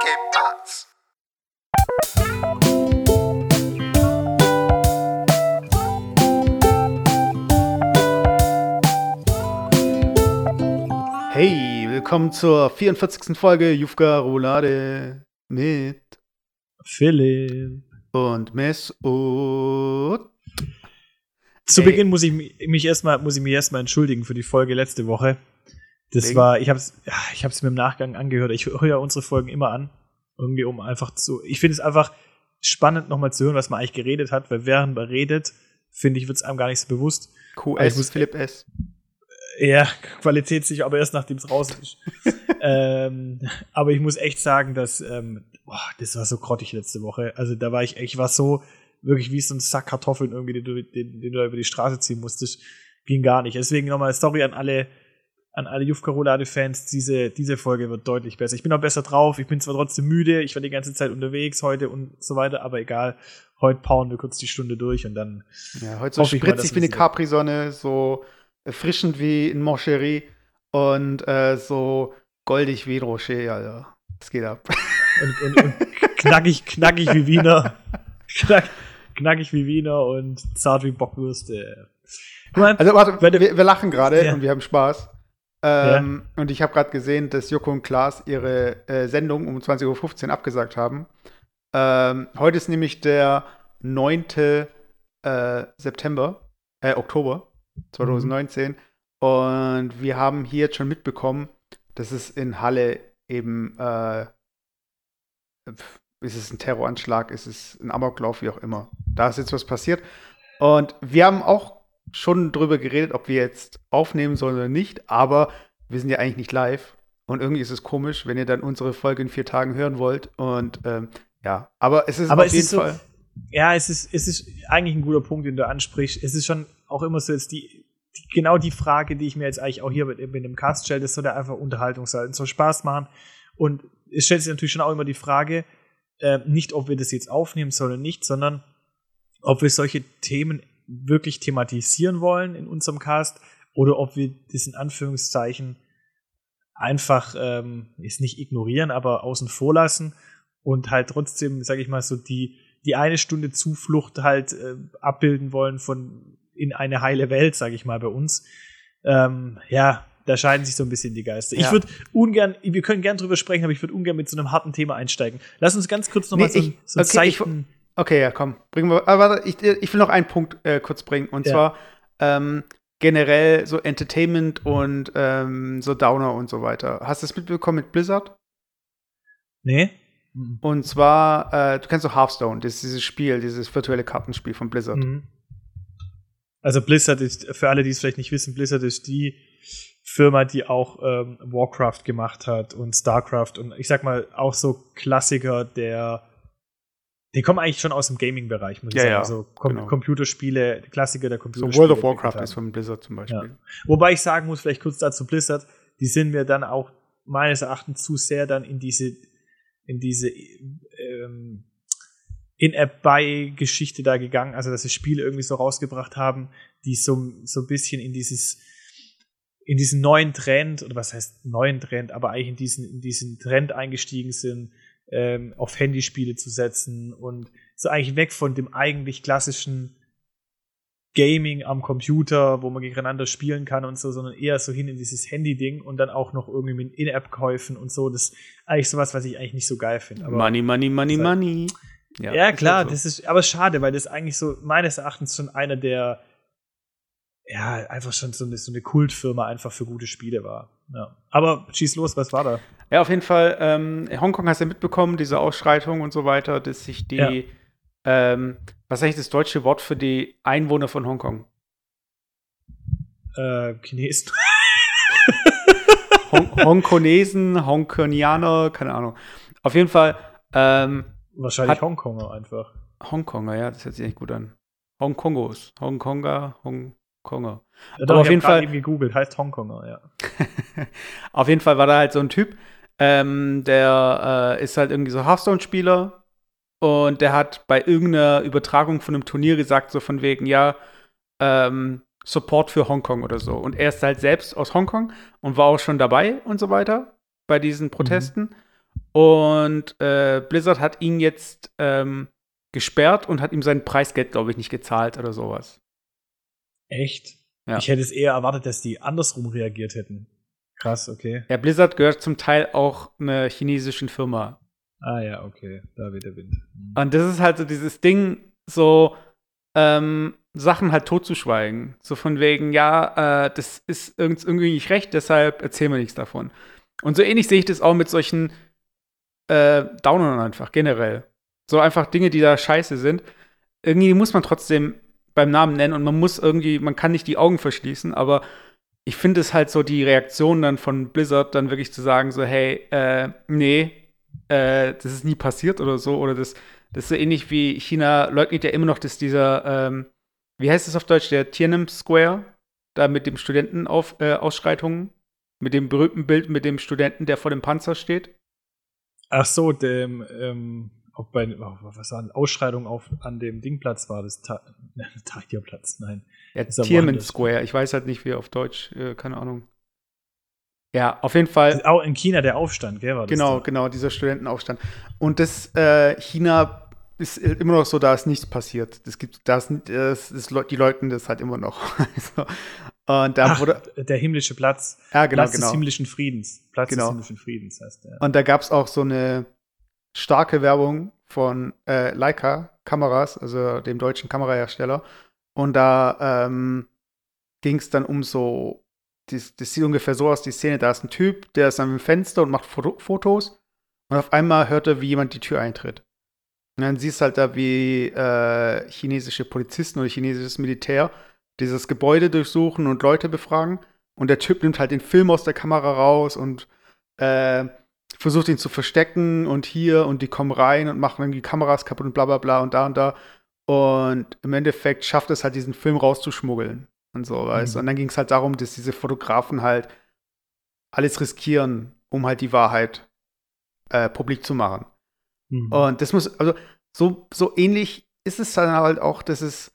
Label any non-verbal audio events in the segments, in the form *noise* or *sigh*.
¿Qué pasa? Hey, willkommen zur 44. Folge Jufka Roulade mit Philipp. und Mess und Zu Ey. Beginn muss ich mi- mich erstmal muss ich mich erstmal entschuldigen für die Folge letzte Woche. Das Wegen? war, ich habe es ich hab's mir im Nachgang angehört. Ich höre ja unsere Folgen immer an, irgendwie um einfach zu. Ich finde es einfach spannend nochmal zu hören, was man eigentlich geredet hat, weil während man redet, finde ich, wird es einem gar nicht so bewusst. QS, muss- Philipp S. Ja, qualitätssicher, aber erst nachdem es raus ist. *laughs* ähm, aber ich muss echt sagen, dass ähm, boah, das war so grottig letzte Woche. Also da war ich, ich war so wirklich wie so ein Sack Kartoffeln irgendwie, den du, den, den du da über die Straße ziehen musstest. Ging gar nicht. Deswegen nochmal Story an alle, an alle Jufka Roulade-Fans. Diese, diese Folge wird deutlich besser. Ich bin auch besser drauf. Ich bin zwar trotzdem müde. Ich war die ganze Zeit unterwegs heute und so weiter, aber egal. Heute powern wir kurz die Stunde durch und dann Ja, heute so spritzig wie eine Capri-Sonne, so erfrischend wie in Moncherie und äh, so goldig wie ein Rocher, Alter. Das geht ab. *laughs* und, und, und knackig, knackig wie Wiener. *laughs* Knack, knackig wie Wiener und zart wie Bockwürste. Meinst, Also warte, wir, wir lachen gerade Ja. und wir haben Spaß. Ähm, Und ich habe gerade gesehen, dass Joko und Klaas ihre äh, Sendung um 20.15 Uhr abgesagt haben. Ähm, heute ist nämlich der 9. Äh, September, äh, Oktober 2019. Und wir haben hier jetzt schon mitbekommen, dass es in Halle eben, äh, ist es ein Terroranschlag, ist es ein Amoklauf, wie auch immer. Da ist jetzt was passiert. Und wir haben auch schon drüber geredet, ob wir jetzt aufnehmen sollen oder nicht, aber wir sind ja eigentlich nicht live. Und irgendwie ist es komisch, wenn ihr dann unsere Folge in vier Tagen hören wollt. Und ähm, ja, aber es ist aber auf es jeden ist so, Fall. ja, es ist, es ist eigentlich ein guter Punkt, den du ansprichst. Es ist schon auch immer so jetzt die, die genau die Frage, die ich mir jetzt eigentlich auch hier mit, mit dem Cast stelle, das soll ja einfach Unterhaltung sein, soll Spaß machen. Und es stellt sich natürlich schon auch immer die Frage, äh, nicht ob wir das jetzt aufnehmen sollen oder nicht, sondern ob wir solche Themen wirklich thematisieren wollen in unserem Cast oder ob wir das in Anführungszeichen einfach ähm, ist nicht ignorieren, aber außen vor lassen und halt trotzdem, sage ich mal, so die, die eine Stunde Zuflucht halt äh, abbilden wollen von in eine heile Welt, sage ich mal, bei uns. Ähm, ja, da scheiden sich so ein bisschen die Geister. Ich Ja. würde ungern, wir können gern drüber sprechen, aber ich würde ungern mit so einem harten Thema einsteigen. Lass uns ganz kurz nochmal Nee, so, ein- ich- so ein okay, ich- Zeichen. Okay, ja, komm. Bringen wir. Aber warte, ich, ich will noch einen Punkt äh, kurz bringen. Und Ja. zwar ähm, generell so Entertainment und ähm, so Downer und so weiter. Hast du es mitbekommen mit Blizzard? nee? Und zwar, äh, du kennst doch Hearthstone, das ist dieses Spiel, dieses virtuelle Kartenspiel von Blizzard. Mhm. Also Blizzard ist, für alle, die es vielleicht nicht wissen, Blizzard ist die Firma, die auch ähm, Warcraft gemacht hat und StarCraft und ich sag mal auch so Klassiker der die kommen eigentlich schon aus dem Gaming-Bereich, muss ich Ja, sagen. ja, Also Com genau. Computerspiele, Klassiker der So Computerspiele. World of Warcraft ist von Blizzard zum Beispiel. Wobei ich sagen muss, vielleicht kurz dazu Blizzard, die sind mir dann auch meines Erachtens zu sehr dann in diese, in diese ähm, In-App-Buy-Geschichte da gegangen, also dass sie Spiele irgendwie so rausgebracht haben, die so, so ein bisschen in dieses in diesen neuen Trend, oder was heißt neuen Trend, aber eigentlich in diesen, in diesen Trend eingestiegen sind, ähm, auf Handyspiele zu setzen und so eigentlich weg von dem eigentlich klassischen Gaming am Computer, wo man gegeneinander spielen kann und so, sondern eher so hin in dieses Handy-Ding und dann auch noch irgendwie mit In-App-Käufen und so. Das ist eigentlich sowas, was ich eigentlich nicht so geil finde. Money, money, money, Seit- money. ja, ist klar, halt so. das ist aber schade, weil das eigentlich so meines Erachtens schon einer der ja, einfach schon so eine, so eine Kultfirma einfach für gute Spiele war. Ja. Aber schieß los, was war da? Ja, auf jeden Fall. Ähm, Hongkong hast du ja mitbekommen, diese Ausschreitung und so weiter, dass sich die, Ja. ähm, was ist eigentlich das deutsche Wort für die Einwohner von Hongkong? Äh, Chinesen. Hong Hongkonesen, Hongkonianer, keine Ahnung. Auf jeden Fall ähm, Wahrscheinlich Hongkonger einfach. Hongkonger, ja, das hört sich echt gut an. Hongkongos, Hongkonger, Hongkonger. Ja, Aber auf ich jeden Fall- eben gegoogelt, heißt Hongkonger, ja. *laughs* Auf jeden Fall war da halt so ein Typ, ähm, der äh, ist halt irgendwie so Hearthstone-Spieler und der hat bei irgendeiner Übertragung von einem Turnier gesagt, so von wegen, ja, ähm, Support für Hongkong oder so. Und er ist halt selbst aus Hongkong und war auch schon dabei und so weiter bei diesen Protesten. Und äh, Blizzard hat ihn jetzt ähm, gesperrt und hat ihm sein Preisgeld, glaube ich, nicht gezahlt oder sowas. Echt? Ja. Ich hätte es eher erwartet, dass die andersrum reagiert hätten. Krass, okay. Ja, Blizzard gehört zum Teil auch einer chinesischen Firma. Ah ja, okay, da wird der Wind. Mhm. Und das ist halt so dieses Ding, so ähm, Sachen halt totzuschweigen. So von wegen, ja, äh, das ist irgendwie nicht recht, deshalb erzählen wir nichts davon. Und so ähnlich sehe ich das auch mit solchen äh, Downern einfach, generell. So einfach Dinge, die da scheiße sind. Irgendwie muss man trotzdem beim Namen nennen und man muss irgendwie, man kann nicht die Augen verschließen, aber ich finde es halt so die Reaktion dann von Blizzard dann wirklich zu sagen so, hey, äh, nee, äh, das ist nie passiert oder so oder das, das ist so ähnlich wie China leugnet ja immer noch, dass dieser, ähm, wie heißt es auf Deutsch, der Tiananmen Square, da mit dem Studentenausschreitungen, äh, mit dem berühmten Bild mit dem Studenten, der vor dem Panzer steht. Ach so, dem, ähm, auch bei, oh, was war Ausschreitung auf, an dem Dingplatz war das Ta *laughs* Tahrirplatz, nein. Ja, Tierman Square, ich weiß halt nicht, wie auf Deutsch, äh, keine Ahnung. Ja, auf jeden Fall. Auch in China der Aufstand, gell, war das Genau, da? genau, dieser Studentenaufstand. Und das äh, China ist immer noch so, da ist nichts passiert. Das gibt, das, das, das, die leugnen das halt immer noch. *laughs* also, und da Ach, wurde der himmlische Platz. Ja, genau, Platz genau. des himmlischen Friedens. Platz genau. des himmlischen Friedens heißt der. Und da gab es auch so eine starke Werbung von äh, Leica Kameras, also dem deutschen Kamerahersteller. Und da ähm, ging es dann um so, das, das, sieht ungefähr so aus, die Szene, da ist ein Typ, der ist am Fenster und macht Foto Fotos. Und auf einmal hört er, wie jemand die Tür eintritt. Und dann siehst du halt da, wie äh, chinesische Polizisten oder chinesisches Militär dieses Gebäude durchsuchen und Leute befragen. Und der Typ nimmt halt den Film aus der Kamera raus und äh, versucht ihn zu verstecken und hier und die kommen rein und machen die Kameras kaputt und bla bla bla und da und da. Und im Endeffekt schafft es halt, diesen Film rauszuschmuggeln und so, weißt mhm. Und dann ging es halt darum, dass diese Fotografen halt alles riskieren, um halt die Wahrheit äh, publik zu machen. Mhm. Und das muss, also so, so ähnlich ist es dann halt auch, dass es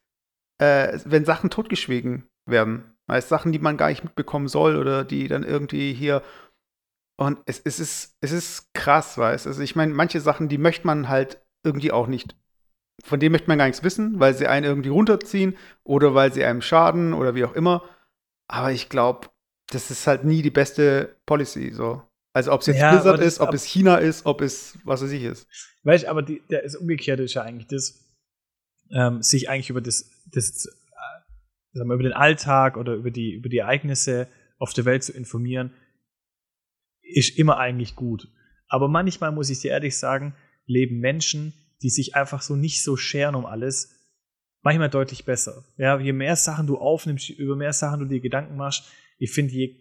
äh, wenn Sachen totgeschwiegen werden. Heißt Sachen, die man gar nicht mitbekommen soll oder die dann irgendwie hier. Und es, es, ist, es ist krass, weißt Also ich meine, manche Sachen, die möchte man halt irgendwie auch nicht. Von denen möchte man gar nichts wissen, weil sie einen irgendwie runterziehen oder weil sie einem schaden oder wie auch immer. Aber ich glaube, das ist halt nie die beste Policy. So. Also ob es jetzt ja, Blizzard ist, ob es China ist, ob es was weiß ich ist. Weißt aber die, der ist umgekehrt ist ja eigentlich das, ähm, sich eigentlich über das, das äh, sagen wir, über den Alltag oder über die, über die Ereignisse auf der Welt zu informieren, ist immer eigentlich gut. Aber manchmal muss ich dir ehrlich sagen, leben Menschen, die sich einfach so nicht so scheren um alles, manchmal deutlich besser. Ja, je mehr Sachen du aufnimmst, über mehr Sachen du dir Gedanken machst, ich finde, je,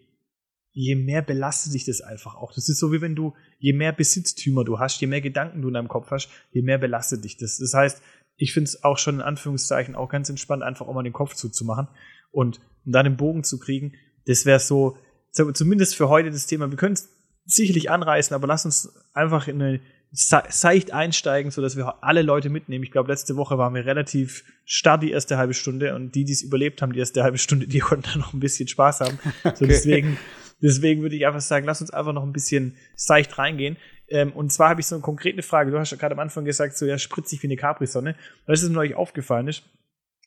je mehr belastet dich das einfach auch. Das ist so wie wenn du, je mehr Besitztümer du hast, je mehr Gedanken du in deinem Kopf hast, je mehr belastet dich das. Das heißt, ich finde es auch schon in Anführungszeichen auch ganz entspannt, einfach auch mal den Kopf zuzumachen und um dann den Bogen zu kriegen. Das wäre so, zumindest für heute das Thema. Wir können es sicherlich anreißen, aber lass uns einfach in eine seicht einsteigen, sodass wir alle Leute mitnehmen. Ich glaube, letzte Woche waren wir relativ starr die erste halbe Stunde und die, die es überlebt haben, die erste halbe Stunde, die *laughs* konnten dann noch ein bisschen Spaß haben. *laughs* okay. So deswegen, deswegen würde ich einfach sagen, lass uns einfach noch ein bisschen seicht reingehen. Ähm, und zwar habe ich so eine konkrete Frage. Du hast ja gerade am Anfang gesagt, so ja, spritzig wie eine Capri-Sonne. Was ist mir euch aufgefallen ist,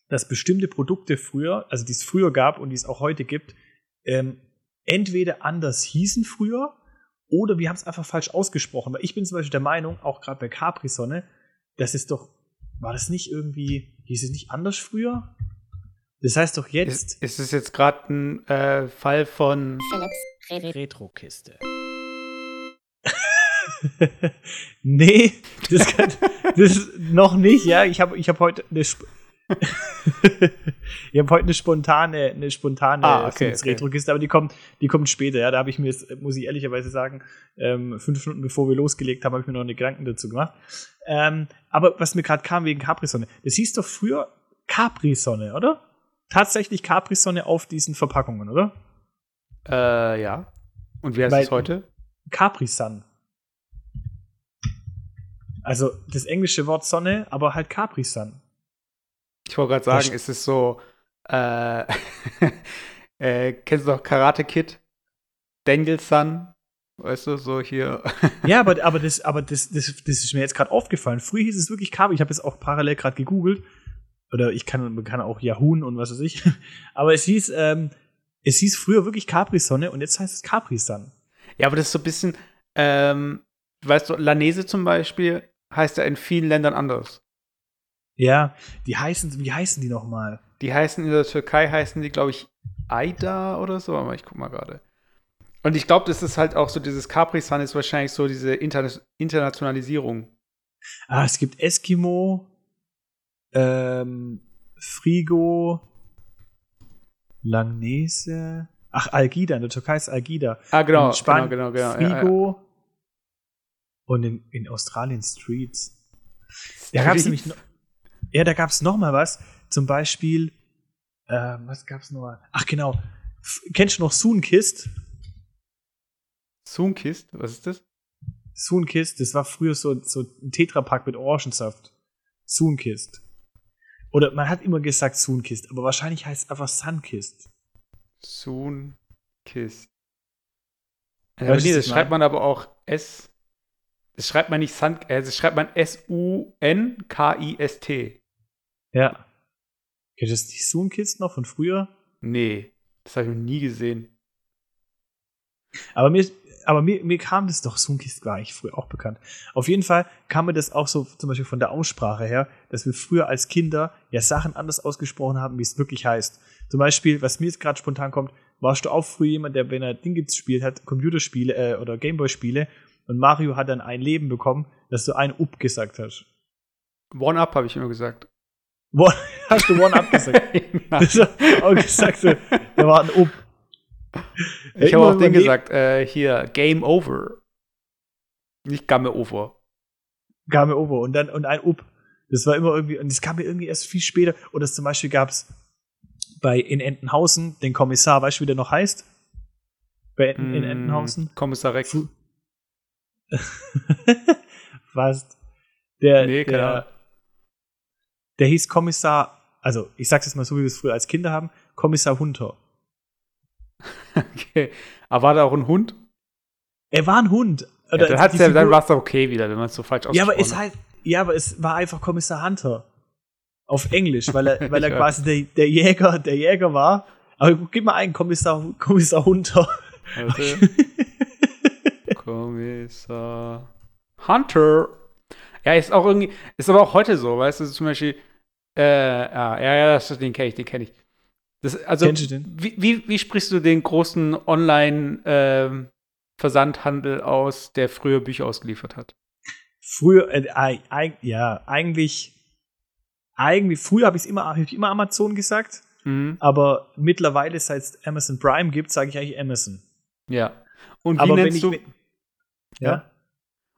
dass bestimmte Produkte früher, also die es früher gab und die es auch heute gibt, ähm, entweder anders hießen früher oder wir haben es einfach falsch ausgesprochen. Weil ich bin zum Beispiel der Meinung, auch gerade bei Capri-Sonne, das ist doch, war das nicht irgendwie, hieß es nicht anders früher? Das heißt doch jetzt. Ist, ist es jetzt gerade ein äh, Fall von Philips Retro-Kiste? *laughs* nee, das, kann, das noch nicht, ja. Ich habe ich hab heute eine Sp *laughs* ich habe heute eine spontane, eine spontane ah, okay, okay. Retro-Kiste, aber die kommt, die kommt später, ja. Da habe ich mir, muss ich ehrlicherweise sagen, ähm, fünf Minuten bevor wir losgelegt haben, habe ich mir noch eine Gedanken dazu gemacht. Ähm, aber was mir gerade kam wegen Capri-Sonne, das hieß doch früher Capri-Sonne, oder? Tatsächlich Capri-Sonne auf diesen Verpackungen, oder? Äh, ja. Und wie heißt es heute? Capri-Sun. Also das englische Wort Sonne, aber halt Capri-Sun. Ich wollte gerade sagen, ist es so, äh, *laughs* äh, kennst du noch Karate Kid? Daniel Sun? Weißt du, so hier. *laughs* ja, aber, aber, das, aber das, das, das ist mir jetzt gerade aufgefallen. Früher hieß es wirklich Capri. Ich habe jetzt auch parallel gerade gegoogelt. Oder ich kann, man kann auch Yahoo und was weiß ich. *laughs* aber es hieß, ähm, es hieß früher wirklich Capri-Sonne und jetzt heißt es Capri-Sun. Ja, aber das ist so ein bisschen, ähm, weißt du, Lanese zum Beispiel heißt ja in vielen Ländern anders. Ja, die heißen, wie heißen die nochmal? Die heißen in der Türkei, heißen die, glaube ich, Aida oder so, aber ich guck mal gerade. Und ich glaube, das ist halt auch so, dieses Capri-Sun ist wahrscheinlich so diese Inter Internationalisierung. Ah, es gibt Eskimo, ähm, Frigo, Langnese. Ach, Algida, in der Türkei ist Algida. Ah, genau, in Spanien, genau, genau, genau. Frigo. Ja, ja. Und in, in Australien Streets. Streets? Da gab es nämlich noch, ja, da gab es noch mal was. Zum Beispiel, äh, was gab's noch mal? Ach, genau. F kennst du noch Sunkist? Sunkist? Was ist das? Sunkist, das war früher so, so ein Tetrapack mit Orangensaft. Sunkist. Oder man hat immer gesagt Sunkist, aber wahrscheinlich heißt es einfach Sunkist. Sunkist. Ja, nee, das schreibt man aber auch S. Das schreibt man nicht Sun, äh, das schreibt man S-U-N-K-I-S-T. Ja. Kennt das die Sunkist noch von früher? Nee, das habe ich noch nie gesehen. Aber mir, aber mir, mir kam das doch, Sunkist war ich früher auch bekannt. Auf jeden Fall kam mir das auch so zum Beispiel von der Aussprache her, dass wir früher als Kinder ja Sachen anders ausgesprochen haben, wie es wirklich heißt. Zum Beispiel, was mir jetzt gerade spontan kommt, warst du auch früher jemand, der, wenn er Dinge gespielt hat, Computerspiele äh, oder Gameboy-Spiele, und Mario hat dann ein Leben bekommen, dass du ein Up gesagt hast. One-Up habe ich immer gesagt. One, *laughs* hast du One-Up gesagt? das auch gesagt, da war ein Up. Ich habe auch den gesagt, äh, hier, Game Over. Nicht Game Over. Game Over und dann und ein Up. Das war immer irgendwie, und das kam mir irgendwie erst viel später. Oder zum Beispiel gab es bei in Entenhausen den Kommissar, weißt du, wie der noch heißt? Bei Enten, mm, in Entenhausen? Kommissar Rex. *laughs* Fast. Der, nee, der, der hieß Kommissar, also ich sag's jetzt mal so, wie wir es früher als Kinder haben, Kommissar Hunter. *laughs* Okay. Aber war da auch ein Hund? Er war ein Hund. Ja, dann, hat's ja, dann war es okay wieder, wenn man es so falsch ausgesprochen ja, aber es halt, Ja, aber es war einfach Kommissar Hunter. Auf Englisch, weil er, *laughs* weil er quasi der, der, Jäger, der Jäger war. Aber gib mal einen Kommissar, Kommissar Hunter. Okay. *laughs* Kommissar Hunter. Ja, ist auch irgendwie, ist aber auch heute so, weißt du, zum Beispiel, äh, ah, ja, ja, das, den kenne ich, den kenne ich. Das, also, wie, wie, wie, sprichst du den großen Online-Versandhandel ähm, aus, der früher Bücher ausgeliefert hat? Früher, äh, äh, ja, eigentlich, eigentlich, früher habe ich immer, hab ich immer Amazon gesagt, mhm. aber mittlerweile, seit es Amazon Prime gibt, sage ich eigentlich Amazon. Ja. Und wie aber nennst du, ja? ja?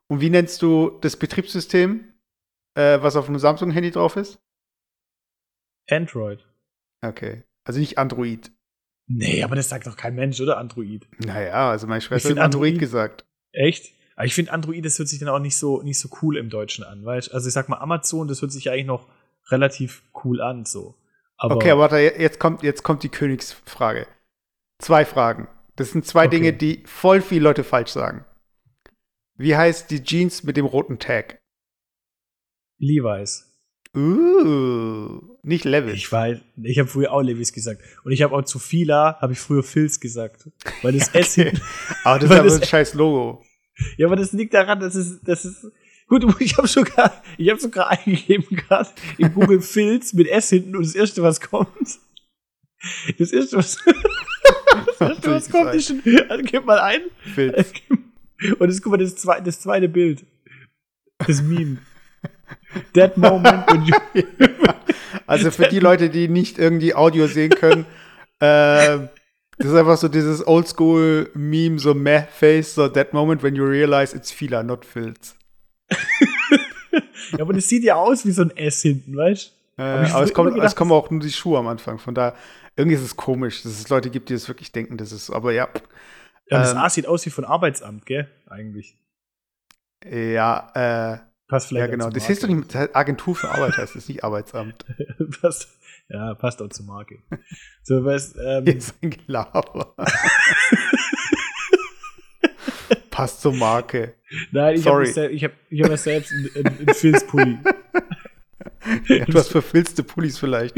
Und wie nennst du das Betriebssystem, äh, was auf einem Samsung-Handy drauf ist? Android. Okay. Also nicht Android. Nee, aber das sagt doch kein Mensch, oder? Android. Naja, also meine Schwester hat Android, Android gesagt. Echt? Aber ich finde Android, das hört sich dann auch nicht so, nicht so cool im Deutschen an, weißt Also ich sag mal, Amazon, das hört sich eigentlich noch relativ cool an, so. Aber okay, warte, jetzt kommt, jetzt kommt die Königsfrage. Zwei Fragen. Das sind zwei okay. Dinge, die voll viele Leute falsch sagen. Wie heißt die Jeans mit dem roten Tag? Levi's. Uh, nicht Levis. Ich weiß, ich habe früher auch Levis gesagt. Und ich habe auch zu Fila, habe ich früher Filz gesagt. Weil das *laughs* okay. S Aber das *laughs* ist aber ein scheiß Logo. Ja, aber das liegt daran, dass es, das ist, gut, *laughs* ich habe sogar, ich habe sogar eingegeben gerade in Google Filz mit S hinten und das erste, was kommt, das erste, was, das erste, was kommt, ist schon, also gib mal ein. Filz. Und jetzt guck mal, das zweite, das zweite Bild. Das Meme. That moment when you *laughs* Also für die Leute, die nicht irgendwie Audio sehen können, äh, das ist einfach so dieses Oldschool-Meme, so Meh-Face, so that moment when you realize it's Fila, not Filz. ja, aber das sieht ja aus wie so ein S hinten, weißt du? Äh, aber es, kommt, gedacht, es kommen auch nur die Schuhe am Anfang, von da irgendwie ist es komisch, dass es Leute gibt, die das wirklich denken, das ist, aber ja. Ja, das ähm, A sieht aus wie von Arbeitsamt, gell? Eigentlich. Ja, äh. Passt vielleicht Ja, genau. Das heißt doch nicht Agentur für Arbeit, heißt das nicht Arbeitsamt. *laughs* passt, ja, passt auch zur Marke. So, weißt, ähm, Jetzt ein Gelaber. *laughs* passt zur Marke. Nein, ich habe ich hab, ich hab selbst einen, einen Filzpulli. *laughs* ja, du hast verfilzte Pullis vielleicht.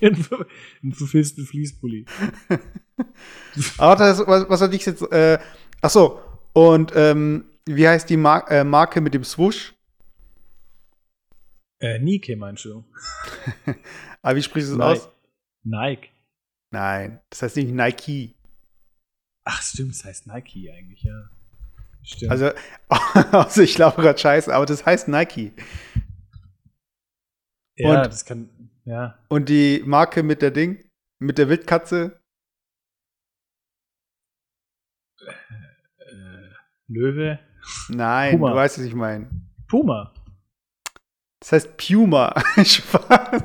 einen verfilzten Fließpulli. *laughs* Aber das, was, was hatte ich jetzt? Äh, ach so. Und ähm, wie heißt die Mar äh, Marke mit dem Swoosh? Äh, Nike meinst du? *laughs* Aber wie sprichst du es aus? Nike. Nein, das heißt nicht Nike. Ach, stimmt, das heißt Nike eigentlich, ja. Stimmt. Also, *laughs* also ich glaube gerade scheiße, aber das heißt Nike. Ja, und, das kann, ja. Und die Marke mit der Ding, mit der Wildkatze? Löwe? Nein, Puma. du weißt, was ich meine. Puma. Das heißt Puma. *laughs* Spaß.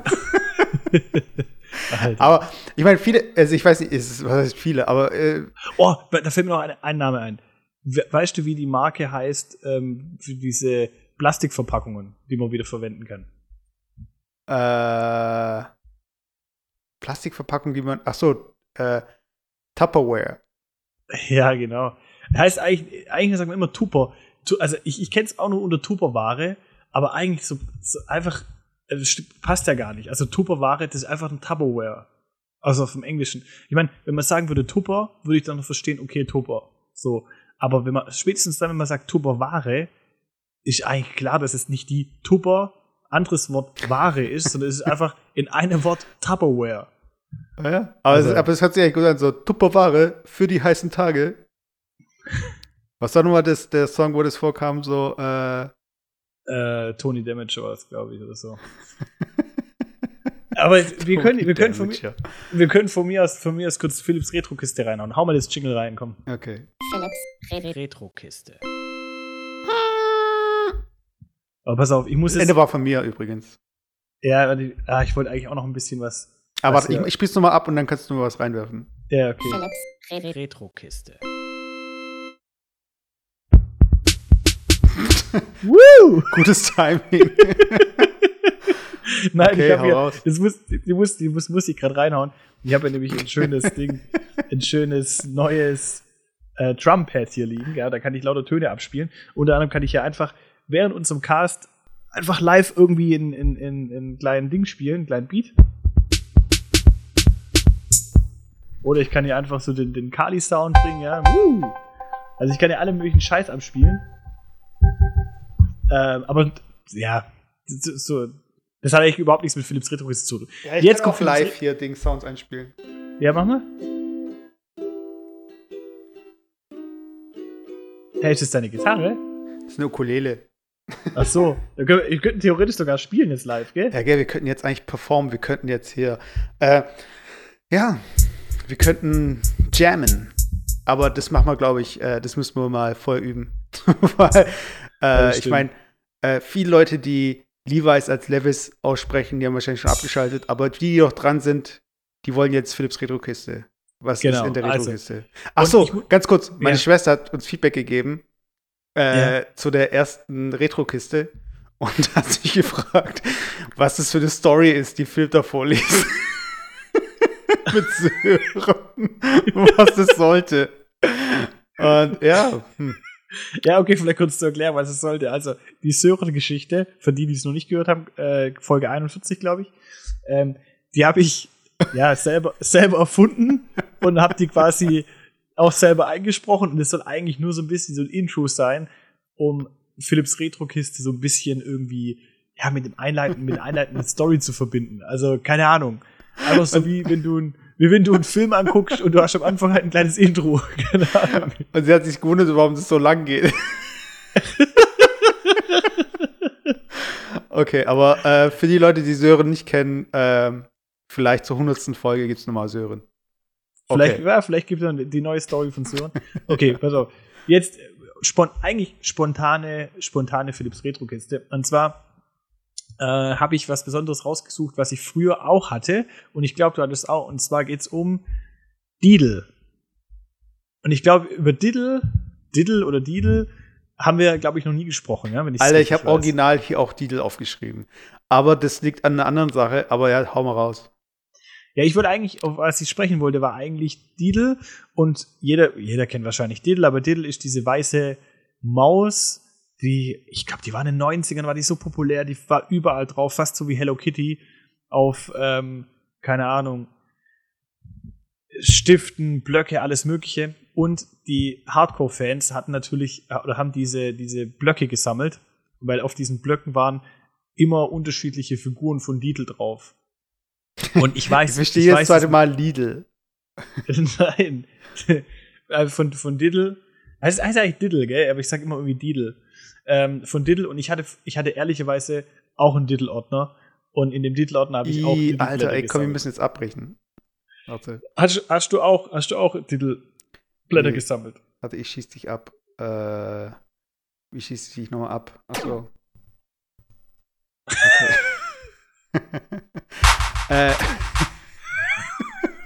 aber ich meine, viele, also ich weiß nicht, ist, was heißt viele, aber. Äh, oh, da fällt mir noch ein, ein, Name ein. Weißt du, wie die Marke heißt ähm, für diese Plastikverpackungen, die man wieder verwenden kann? Äh, Plastikverpackung, die man. Ach so, äh, Tupperware. Ja, genau. Heißt eigentlich, eigentlich sagt man immer Tupper. Also ich, ich kenne es auch nur unter Tupperware, aber eigentlich so, so einfach, äh, das passt ja gar nicht. Also Tupperware, das ist einfach ein Tupperware. Also vom Englischen. Ich meine, wenn man sagen würde Tupper, würde ich dann noch verstehen, okay, Tupper. So. Aber wenn man, spätestens dann, wenn man sagt Tupperware, ist eigentlich klar, dass es nicht die Tupper, anderes Wort Ware ist, sondern es ist *laughs* einfach in einem Wort Tupperware. Ja, aber, also, es, aber es hört sich eigentlich gut an, so Tupperware für die heißen Tage. Was war nochmal das, der Song, wo das vorkam, so, äh, äh, Tony Damage war es, glaube ich, oder so. *laughs* Aber wir können, wir, können von mir, wir können von mir aus, von mir aus kurz Philips Retro-Kiste reinhauen. Hau mal das Jingle rein, komm. Okay. Philips Retro-Kiste. Aber pass auf, ich muss jetzt. Ende war von mir übrigens. Ja, die, ah, ich wollte eigentlich auch noch ein bisschen was. Aber was ich, ich spiel's nochmal ab und dann kannst du nur was reinwerfen. Ja, okay. Philips Retro-Kiste. Woo! Gutes Timing. *laughs* Nein, okay, ich habe ja, das muss, die muss, die muss, muss ich gerade reinhauen. Ich habe ja nämlich ein schönes *laughs* Ding, ein schönes neues äh, Drumpad hier liegen. Ja, da kann ich lauter Töne abspielen. Unter anderem kann ich ja einfach während unserem Cast einfach live irgendwie in, in, in, in kleinen Ding spielen, einen kleinen Beat. Oder ich kann hier einfach so den, den Kali-Sound bringen, ja. Woo! Also ich kann ja alle möglichen Scheiß abspielen. Ähm, aber ja, so, das hat eigentlich überhaupt nichts mit Philips Retro zu tun. Ja, ich Jetzt kann auch live hier Ding Sounds einspielen. Ja, mach mal. Hey, ist das deine Gitarre? Das ist eine Ukulele. Ach so, wir könnten theoretisch sogar spielen jetzt live, gell? Ja, gell, wir könnten jetzt eigentlich performen, wir könnten jetzt hier, äh, ja, wir könnten jammen. Aber das machen wir, glaube ich, äh, das müssen wir mal voll üben. *laughs* Weil, äh, ich meine, äh, viele Leute, die Levi's als Levis aussprechen, die haben wahrscheinlich schon abgeschaltet, aber die, die noch dran sind, die wollen jetzt Philips Retro-Kiste. Was genau, ist in der also, Retro-Kiste? Also, Ach so, ganz kurz, meine ja. Schwester hat uns Feedback gegeben äh, ja. zu der ersten Retro-Kiste und *laughs* hat sich gefragt, was das für eine Story ist, die Philipp da vorliest. *laughs* Mit Sören, was es sollte. Und ja, hm. Ja, okay, vielleicht kurz zu erklären, was es sollte. Also, die Sören-Geschichte, für die, die es noch nicht gehört haben, äh, Folge 41, glaube ich, ähm, die habe ich ja selber, selber erfunden und habe die quasi auch selber eingesprochen. Und es soll eigentlich nur so ein bisschen so ein Intro sein, um Philips Retro-Kiste so ein bisschen irgendwie ja, mit dem Einleiten, mit der einleitenden Story zu verbinden. Also, keine Ahnung. Einfach so wie wenn du ein wie wenn du einen Film anguckst und du hast am Anfang halt ein kleines Intro. *laughs* Und sie hat sich gewundert, warum es so lang geht. *laughs* okay, aber äh, für die Leute, die Sören nicht kennen, äh, vielleicht zur hundertsten Folge gibt es nochmal Sören. Okay. Vielleicht, ja, vielleicht gibt es dann die neue Story von Sören. Okay, pass auf. Jetzt spon eigentlich spontane, spontane Philips Retro-Kiste. Und zwar äh, habe ich was Besonderes rausgesucht, was ich früher auch hatte. Und ich glaube, du hattest auch. Und zwar geht es um Diddle. Und ich glaube, über Diddle, Diddle oder Diddle haben wir, glaube ich, noch nie gesprochen. Ja, wenn Alter, ich habe original hier auch Diddle aufgeschrieben. Aber das liegt an einer anderen Sache. Aber ja, hau mal raus. Ja, ich wollte eigentlich, auf was ich sprechen wollte, war eigentlich Diddle und jeder, jeder kennt wahrscheinlich Diddle, aber Diddle ist diese weiße Maus, die, ich glaube, die war in den 90ern, war die so populär, die war überall drauf, fast so wie Hello Kitty auf, ähm, keine Ahnung, Stiften, Blöcke, alles Mögliche. Und die Hardcore-Fans hatten natürlich, äh, oder haben diese, diese Blöcke gesammelt, weil auf diesen Blöcken waren immer unterschiedliche Figuren von Diddle drauf. Und ich weiß, *laughs* ich verstehe jetzt zweite Mal Lidl. *laughs* Nein. *laughs* Äh, von, von Diddle. Es heißt eigentlich Diddle, gell? Aber ich sag immer irgendwie Diddle. Ähm, von Diddle und ich hatte, ich hatte ehrlicherweise auch einen Diddle-Ordner. Und in dem Diddle-Ordner habe ich auch Diddle Alter, ey, komm, wir müssen jetzt abbrechen. Warte. Hast, hast, du auch, hast du auch Titelblätter nee. gesammelt? Warte, ich schieß dich ab. Äh, wie schieß ich dich nochmal ab? Achso. Okay. *laughs* äh.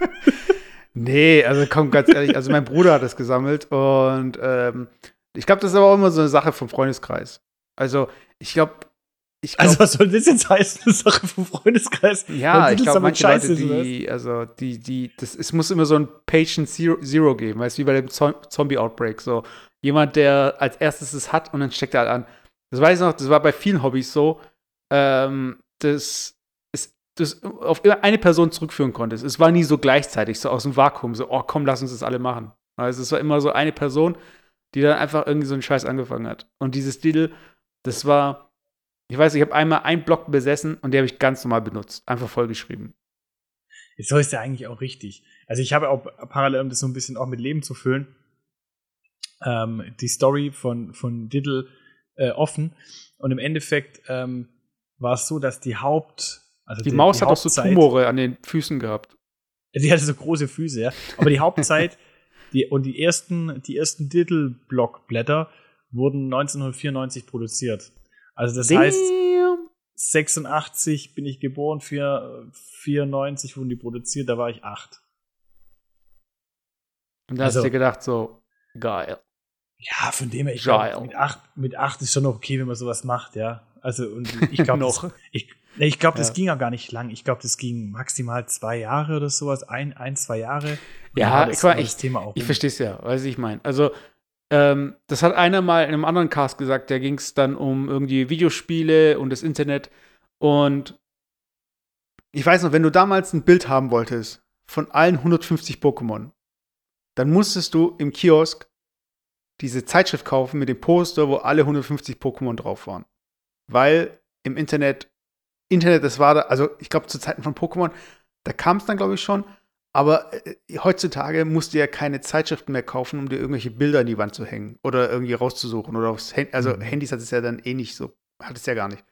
*laughs* nee, also komm, ganz ehrlich, also mein Bruder hat es gesammelt und ähm, ich glaube, das ist aber auch immer so eine Sache vom Freundeskreis. Also, ich glaube, Glaub, also was soll das jetzt heißen, eine Sache vom Freundeskreis? Ja, ich glaube, manche Leute, die, also die, die, das, es muss immer so ein Patient Zero, Zero geben, weißt du, wie bei dem Zombie-Outbreak, so jemand, der als erstes es hat und dann steckt er halt an. Das weiß ich noch, das war bei vielen Hobbys so, ähm, dass das auf eine Person zurückführen konntest. Es war nie so gleichzeitig, so aus dem Vakuum, so, oh komm, lass uns das alle machen. Also es war immer so eine Person, die dann einfach irgendwie so einen Scheiß angefangen hat. Und dieses Titel, das war, ich weiß, ich habe einmal einen Block besessen und den habe ich ganz normal benutzt. Einfach vollgeschrieben. So ist ja eigentlich auch richtig. Also ich habe auch parallel, um das so ein bisschen auch mit Leben zu füllen, ähm, die Story von, von Diddle äh, offen. Und im Endeffekt ähm, war es so, dass die Haupt. Also die, die Maus die hat auch so Tumore an den Füßen gehabt. *laughs* Sie hatte so große Füße, ja. Aber die Hauptzeit *laughs* die, und die ersten, die ersten Diddle-Blockblätter wurden 1994 produziert. Also das Damn. heißt, 86 bin ich geboren, 4, 94 wurden die produziert, da war ich 8. Und da also, hast du dir gedacht, so, geil. Ja, von dem her, ich glaube, mit 8, mit 8 ist schon noch okay, wenn man sowas macht, ja. Also, und ich glaube, *laughs* noch. Ich, ich glaube, das ja. ging ja gar nicht lang. Ich glaube, das ging maximal zwei Jahre oder sowas, ein, ein zwei Jahre. Ja, ich, war, ich, ich verstehe es ja, weiß ich meine. Also, ähm, das hat einer mal in einem anderen Cast gesagt, da ging es dann um irgendwie Videospiele und das Internet. Und ich weiß noch, wenn du damals ein Bild haben wolltest von allen 150 Pokémon, dann musstest du im Kiosk diese Zeitschrift kaufen mit dem Poster, wo alle 150 Pokémon drauf waren. Weil im Internet, Internet, das war da, also ich glaube zu Zeiten von Pokémon, da kam es dann, glaube ich, schon, aber äh, heutzutage musst du ja keine Zeitschriften mehr kaufen, um dir irgendwelche Bilder in die Wand zu hängen oder irgendwie rauszusuchen. Oder aufs Handy. Also mhm. Handys hat es ja dann eh nicht so. Hat es ja gar nicht.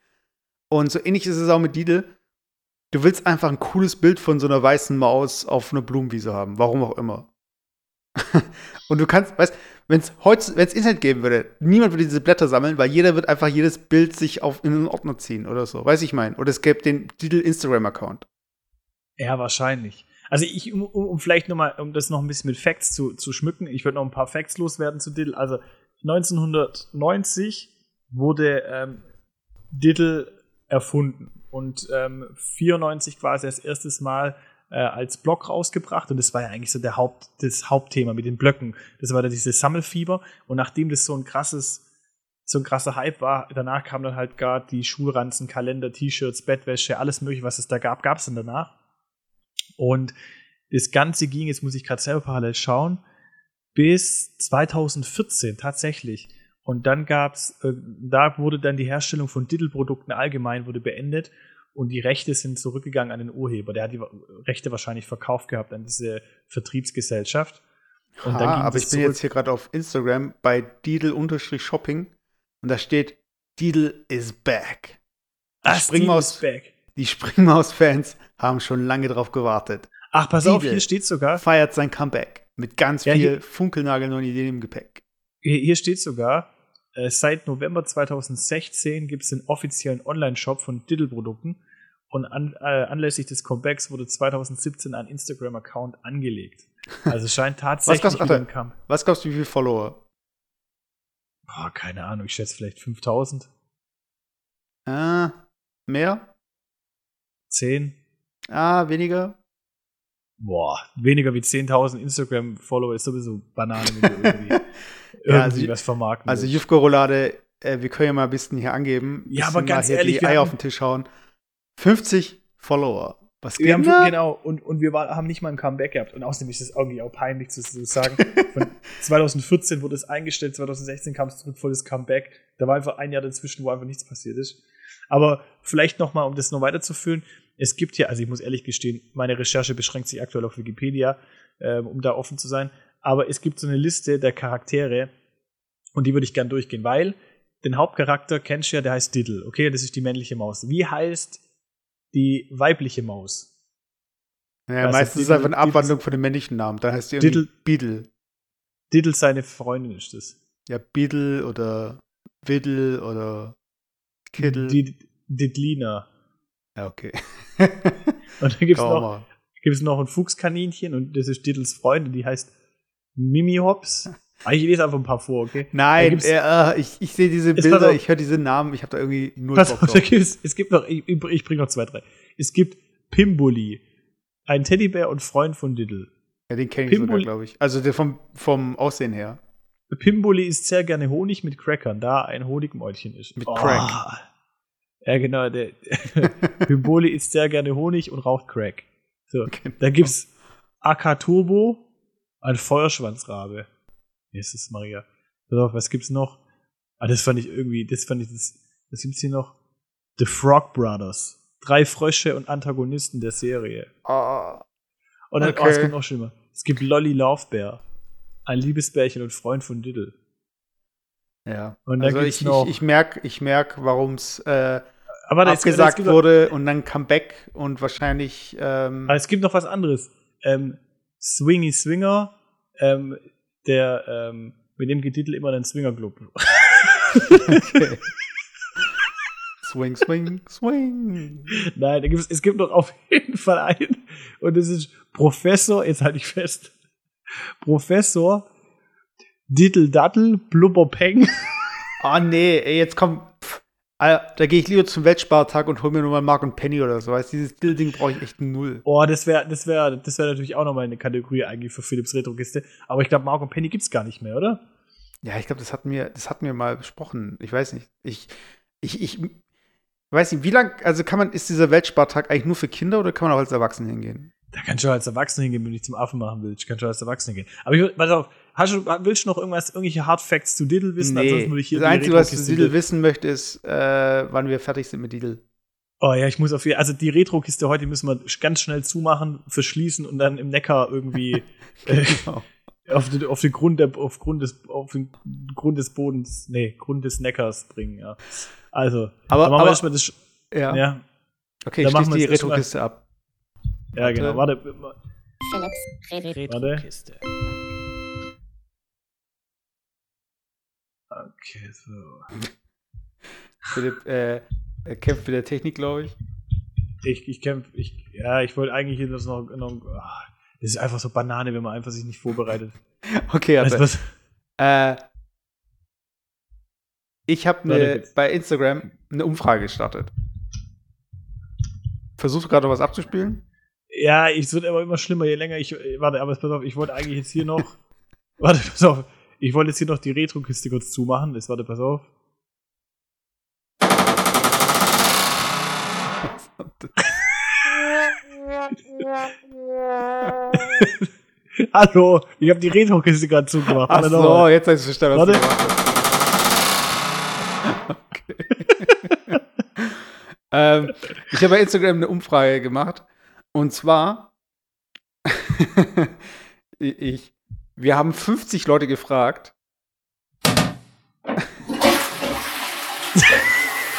Und so ähnlich ist es auch mit Didel. Du willst einfach ein cooles Bild von so einer weißen Maus auf einer Blumenwiese haben. Warum auch immer. *laughs* und du kannst, weißt, wenn es heute, wenn es Internet geben würde, niemand würde diese Blätter sammeln, weil jeder wird einfach jedes Bild sich auf in einen Ordner ziehen oder so. Weiß ich mein. Oder es gäbe den Didel Instagram-Account. Ja, wahrscheinlich. Also ich, um, um vielleicht nochmal, um das noch ein bisschen mit Facts zu, zu schmücken, ich würde noch ein paar Facts loswerden zu Diddle. Also 1990 wurde ähm, Diddle erfunden und ähm, 94 quasi das erste Mal äh, als Block rausgebracht und das war ja eigentlich so der Haupt, das Hauptthema mit den Blöcken. Das war da dieses Sammelfieber und nachdem das so ein krasses so ein krasser Hype war, danach kam dann halt gar die Schulranzen, Kalender, T-Shirts, Bettwäsche, alles mögliche, was es da gab, gab es dann danach. Und das Ganze ging, jetzt muss ich gerade selber parallel schauen, bis 2014 tatsächlich. Und dann gab's, äh, da wurde dann die Herstellung von Diddle-Produkten allgemein wurde beendet und die Rechte sind zurückgegangen an den Urheber. Der hat die Rechte wahrscheinlich verkauft gehabt an diese Vertriebsgesellschaft. Und ha, aber ich bin jetzt hier gerade auf Instagram bei Diddle-Shopping und da steht Diddle is back. Die ah, Springmaus, back. Die Springmaus-Fans haben schon lange drauf gewartet. Ach, pass Diedel auf, hier steht sogar. Feiert sein Comeback mit ganz ja, viel funkelnagelneuen Ideen im Gepäck. Hier, hier steht sogar, seit November 2016 gibt es den offiziellen Online-Shop von Diddle-Produkten und an, äh, anlässlich des Comebacks wurde 2017 ein Instagram-Account angelegt. Also scheint tatsächlich was glaubst, Ach, Was glaubst du, wie viele Follower? Boah, keine Ahnung, ich schätze vielleicht 5000. Ah, mehr? 10. Ah, weniger? Boah, weniger wie 10.000 Instagram-Follower ist sowieso Banane, wenn du *laughs* irgendwie, ja, irgendwie also, was vermarkten Also Jufko-Roulade, äh, wir können ja mal ein bisschen hier angeben. Ja, aber ganz ehrlich, die Eier auf den Tisch hauen. 50 Follower. Was wir haben, genau, und, und wir war, haben nicht mal ein Comeback gehabt. Und außerdem ist es irgendwie auch peinlich zu, zu sagen. Von *laughs* 2014 wurde es eingestellt, 2016 kam es zurück, volles Comeback. Da war einfach ein Jahr dazwischen, wo einfach nichts passiert ist. Aber vielleicht noch mal, um das noch weiterzuführen, es gibt ja, also ich muss ehrlich gestehen, meine Recherche beschränkt sich aktuell auf Wikipedia, ähm, um da offen zu sein. Aber es gibt so eine Liste der Charaktere und die würde ich gern durchgehen, weil den Hauptcharakter kennst du ja, der heißt Diddle, okay, das ist die männliche Maus. Wie heißt die weibliche Maus? Ja, meistens ist es einfach eine Abwandlung von dem männlichen Namen. Da heißt die Diddle. Beedle. Diddle seine Freundin ist das. Ja, Beedle oder Widdle oder Kiddle. Diddlina. Ja, okay. *laughs* und dann gibt es noch, gibt's noch ein Fuchskaninchen und das ist Diddles Freundin, die heißt Mimi Hops. Ah, ich lese einfach ein paar vor, okay? Nein, äh, ich, ich sehe diese Bilder, ich höre diese Namen, ich habe da irgendwie null Bock drauf. es gibt noch, ich, ich bringe noch zwei, drei. Es gibt Pimboli, ein Teddybär und Freund von Diddle. Ja, den kenne ich Pimboli, sogar, glaube ich. Also der vom, vom Aussehen her. Pimboli isst sehr gerne Honig mit Crackern, da ein Honigmäulchen ist. Mit oh. Crack. Ja, genau. Der, *laughs* Pimboli isst sehr gerne Honig und raucht Crack. So, genau. da gibt's Akaturbo, ein Feuerschwanzrabe. Jesus Maria. Pass was gibt's noch? Ah, das fand ich irgendwie, das fand ich, das, das gibt's hier noch. The Frog Brothers. Drei Frösche und Antagonisten der Serie. Oh. Und dann, okay. oh, es gibt noch schlimmer. Es gibt Lolly Laufbär. Ein Liebesbärchen und Freund von Diddle. Ja. Und also ich, ich, ich merke, ich merk, warum es äh, abgesagt es, wurde und dann Comeback und wahrscheinlich. Ähm Aber es gibt noch was anderes. Ähm, Swingy Swinger, ähm, der ähm, mit dem geht Titel immer den Swinger Club. okay. *laughs* Swing, swing, swing. Nein, da gibt's, es gibt noch auf jeden Fall einen. Und das ist Professor, jetzt halte ich fest. Professor Diddle Daddle Blubber Peng. Oh nee, ey, jetzt komm. Ah, da gehe ich lieber zum Weltspartag und hol mir nochmal Mark und Penny oder so. Weißt dieses Dill-Ding brauche ich echt null. Oh, das wäre das wär, das wär natürlich auch nochmal eine Kategorie eigentlich für Philips Retro-Kiste. Aber ich glaube, Mark und Penny gibt's gar nicht mehr, oder? Ja, ich glaube, das hatten wir, das hatten wir mal besprochen. Ich weiß nicht. Ich, ich, ich weiß nicht, wie lang, also kann man, ist dieser Weltspartag eigentlich nur für Kinder oder kann man auch als Erwachsene hingehen? Da kannst du als Erwachsener hingehen, wenn du nicht zum Affen machen willst. Ich kann schon als Erwachsener gehen. Aber ich, pass auf, hast du, willst du noch irgendwas, irgendwelche Hard Facts zu Diddle wissen? Nee, würde ich hier das Einzige, was du zu Diddle wissen möchte, ist, äh, wann wir fertig sind mit Diddle. Oh ja, ich muss auf jeden Also die Retro-Kiste heute müssen wir ganz schnell zumachen, verschließen und dann im Neckar irgendwie *laughs* äh, genau. auf, den, auf den Grund der, auf Grund des, auf den Grund des Bodens, nee, Grund des Neckars bringen, ja. Also, aber, aber das, ja. ja. Okay, dann schließ die Retro-Kiste ab. Ja, genau. Warte. Philips Retro-Kiste. Okay, so. Philipp äh, kämpft mit der Technik, glaube ich. Ich, ich kämpfe, ich, ja, ich wollte eigentlich hier das noch, noch ach, das ist einfach so Banane, wenn man einfach sich nicht vorbereitet. *laughs* Okay, aber weißt, äh, ich habe ne, bei Instagram eine Umfrage gestartet. Versuchst du gerade noch was abzuspielen? Ja, es wird aber immer schlimmer, je länger ich. Warte, aber pass auf, ich wollte eigentlich jetzt hier noch. *laughs* warte, pass auf. Ich wollte jetzt hier noch die Retro-Kiste kurz zumachen. Jetzt warte, pass auf. *laughs* Hallo, ich habe die Retro-Kiste gerade zugemacht. Ach so, jetzt hast du verstanden, was Warte. okay. *laughs* ähm, ich habe bei Instagram eine Umfrage gemacht und zwar, *laughs* ich, wir haben 50 Leute gefragt. *laughs*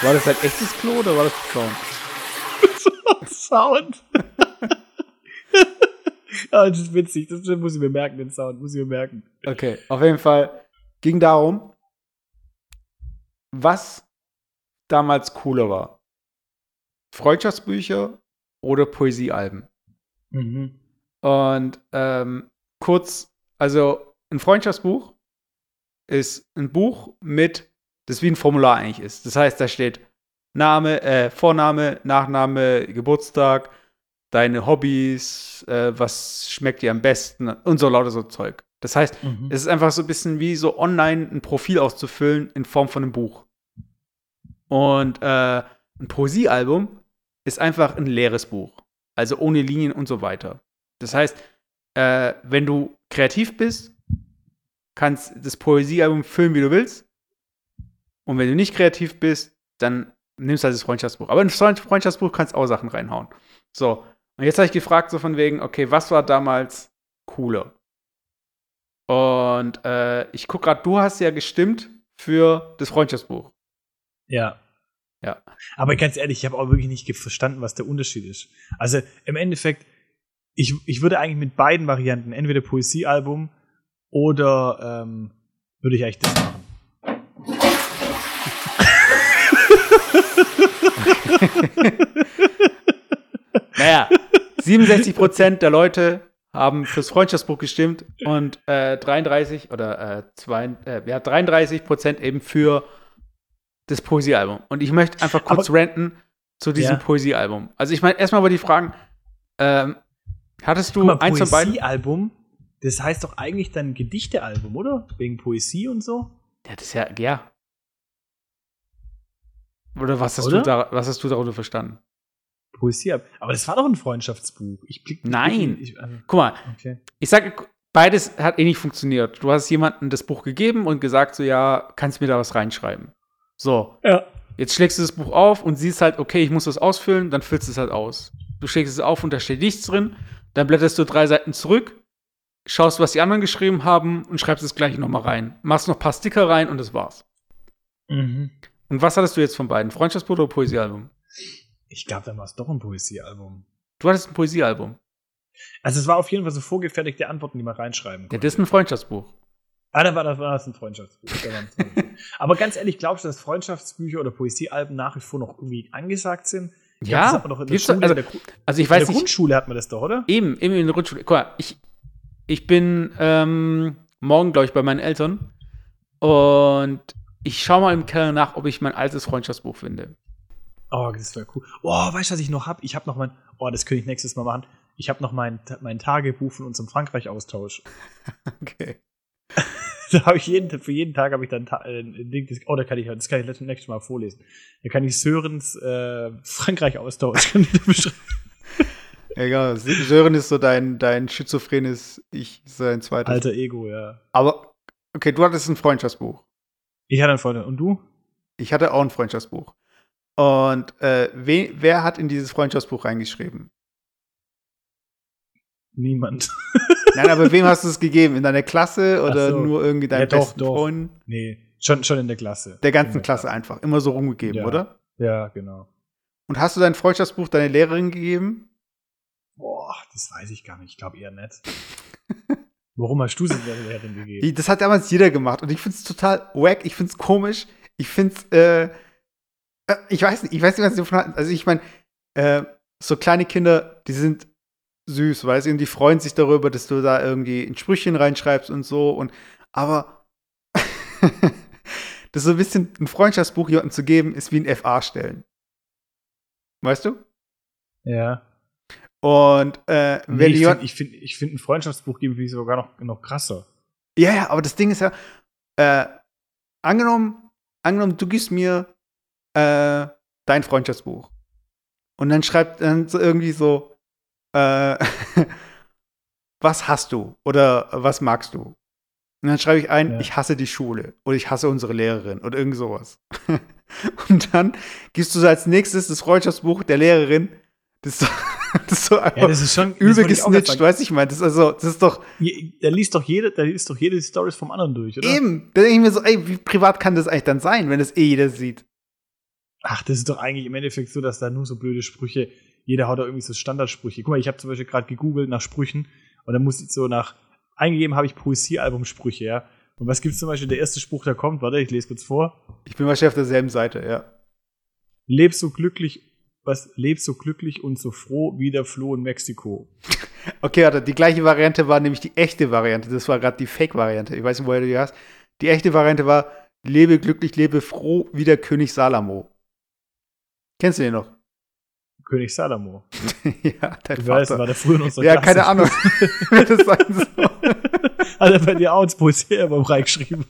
war das ein echtes Klo oder war das Sound? Sound. oh, das ist witzig, das muss ich mir merken, den Sound, muss ich mir merken. Okay, auf jeden Fall ging darum, was damals cooler war. Freundschaftsbücher oder Poesiealben. Mhm. Und ähm, kurz, also ein Freundschaftsbuch ist ein Buch mit, das wie ein Formular eigentlich ist. Das heißt, da steht Name, äh, Vorname, Nachname, Geburtstag, deine Hobbys, äh, was schmeckt dir am besten und so lauter so Zeug. Das heißt, mhm. es ist einfach so ein bisschen wie so online ein Profil auszufüllen in Form von einem Buch. Und äh, ein Poesiealbum ist einfach ein leeres Buch. Also ohne Linien und so weiter. Das heißt, äh, wenn du kreativ bist, kannst das Poesiealbum füllen, wie du willst. Und wenn du nicht kreativ bist, dann nimmst du halt das Freundschaftsbuch. Aber in das Freundschaftsbuch kannst du auch Sachen reinhauen. So. Und jetzt habe ich gefragt, so von wegen, okay, was war damals cooler? Und äh, ich gucke gerade, du hast ja gestimmt für das Freundschaftsbuch. Ja. Ja. Aber ganz ehrlich, ich habe auch wirklich nicht verstanden, was der Unterschied ist. Also im Endeffekt, ich, ich würde eigentlich mit beiden Varianten, entweder Poesiealbum oder ähm, würde ich eigentlich das machen. *laughs* naja, 67% der Leute haben fürs Freundschaftsbuch gestimmt und äh, 33 oder äh, zwei, äh, ja, 33 eben für das Poesiealbum. Und ich möchte einfach kurz Aber, ranten zu diesem ja. Poesiealbum. Also ich meine, erstmal wollte ich fragen, ähm, hattest du mal, eins von beiden? Poesiealbum, das heißt doch eigentlich dann Gedichtealbum, oder? Wegen Poesie und so? Ja, das ist ja, ja. Oder was hast, oder? Du, da, was hast du darunter verstanden? Poesie ab. Aber das war doch ein Freundschaftsbuch. Ich blick, Nein. Ich, also, Guck mal. Okay. Ich sage, beides hat eh nicht funktioniert. Du hast jemandem das Buch gegeben und gesagt, so, ja, kannst du mir da was reinschreiben. So. Ja. Jetzt schlägst du das Buch auf und siehst halt, okay, ich muss das ausfüllen, dann füllst du es halt aus. Du schlägst es auf und da steht nichts drin. Dann blätterst du drei Seiten zurück, schaust, was die anderen geschrieben haben und schreibst es gleich nochmal rein. Machst noch ein paar Sticker rein und das war's. Mhm. Und was hattest du jetzt von beiden? Freundschaftsbuch oder Poesiealbum? Ich glaube, dann war es doch ein Poesiealbum. Du hattest ein Poesiealbum. Also es war auf jeden Fall so vorgefertigte Antworten, die man reinschreiben konnte. Ja, das ist ein Freundschaftsbuch. Ah, dann war das, war das ein Freundschaftsbuch. *laughs* Aber ganz ehrlich, glaubst du, dass Freundschaftsbücher oder Poesiealben nach wie vor noch irgendwie angesagt sind? Ich ja, glaub, doch in der Schule, also, der, also ich weiß in der Grundschule hat man das doch, oder? Eben, eben in der Grundschule. Guck mal, ich, ich bin ähm, morgen, glaube ich, bei meinen Eltern und ich schaue mal im Keller nach, ob ich mein altes Freundschaftsbuch finde. Oh, das wäre cool. Oh, weißt du, was ich noch habe? Ich habe noch mein, oh, das könnte ich nächstes Mal machen. Ich habe noch mein, mein Tagebuch von unserem Frankreich-Austausch. *laughs* Okay. *laughs* da habe ich jeden, für jeden Tag habe ich dann äh, ein Ding, das, oh, da kann ich, das kann ich nächstes Mal vorlesen. Da kann ich Sörens äh, Frankreich-Austausch beschreiben. *laughs* Egal, Sören ist so dein, dein schizophrenes Ich, sein zweites. Alter Ego, ja. Aber, okay, du hattest ein Freundschaftsbuch. Ich hatte ein Freundschaftsbuch. Und du? Ich hatte auch ein Freundschaftsbuch. Und äh, we, wer hat in dieses Freundschaftsbuch reingeschrieben? Niemand. *laughs* Nein, aber wem hast du es gegeben? In deiner Klasse oder so. nur irgendwie deinen ja, besten doch, Freunden? Nee, schon, schon in der Klasse. Der ganzen Klasse, Klasse einfach. Immer so rumgegeben, ja. oder? Ja, genau. Und hast du dein Freundschaftsbuch deiner Lehrerin gegeben? Boah, das weiß ich gar nicht. Ich glaube eher nicht. *laughs* Warum hast du sie der Lehrerin gegeben? Das hat damals jeder gemacht und ich finde es total wack. Ich finde es komisch. Ich finde es, äh, äh, ich weiß nicht, ich weiß nicht, was sie davon halten. Also ich meine, äh, so kleine Kinder, die sind süß, weißt du, und die freuen sich darüber, dass du da irgendwie ein Sprüchchen reinschreibst und so. Und aber *laughs* das so ein bisschen ein Freundschaftsbuch jemandem zu geben, ist wie ein FA stellen. Weißt du? Ja. Und äh, nee, wenn ich finde, ich finde, ich find ein Freundschaftsbuch geben wie sogar noch, noch krasser. Ja, ja, aber das Ding ist ja, äh, angenommen, angenommen, du gibst mir äh, dein Freundschaftsbuch. Und dann schreibt dann so irgendwie so, äh, *laughs* was hast du oder was magst du? Und dann schreibe ich ein, ja. ich hasse die Schule oder ich hasse unsere Lehrerin oder irgend sowas. *laughs* und dann gibst du so als nächstes das Freundschaftsbuch der Lehrerin. Das ist, so, *laughs* das ist so einfach ja, das ist schon, übel gesnitcht, weiß ich mal. Das ist also, das ist doch. Der liest doch jede, der liest doch jede Stories vom anderen durch, oder? Eben. Da denke ich mir so, ey, wie privat kann das eigentlich dann sein, wenn das eh jeder sieht? Ach, das ist doch eigentlich im Endeffekt so, dass da nur so blöde Sprüche jeder hat da irgendwie so Standardsprüche. Guck mal, ich habe zum Beispiel gerade gegoogelt nach Sprüchen und dann muss ich so nach, eingegeben habe ich Poesiealbum-Sprüche, ja. Und was gibt's zum Beispiel, der erste Spruch, der kommt, warte, ich lese kurz vor. Ich bin wahrscheinlich auf derselben Seite, ja. Leb so glücklich, was, leb so glücklich und so froh wie der Floh in Mexiko. *laughs* Okay, warte, die gleiche Variante war nämlich die echte Variante. Das war gerade die Fake-Variante. Ich weiß nicht, woher du die hast. Die echte Variante war, lebe glücklich, lebe froh wie der König Salomo. Kennst du den noch? König Salomo. *laughs* ja, dein Ich Vater. weiß, war der früher noch so ja, keine Ahnung, *laughs* wer das sein soll. *laughs* Hat er bei dir auch ins Poesiealbum reingeschrieben.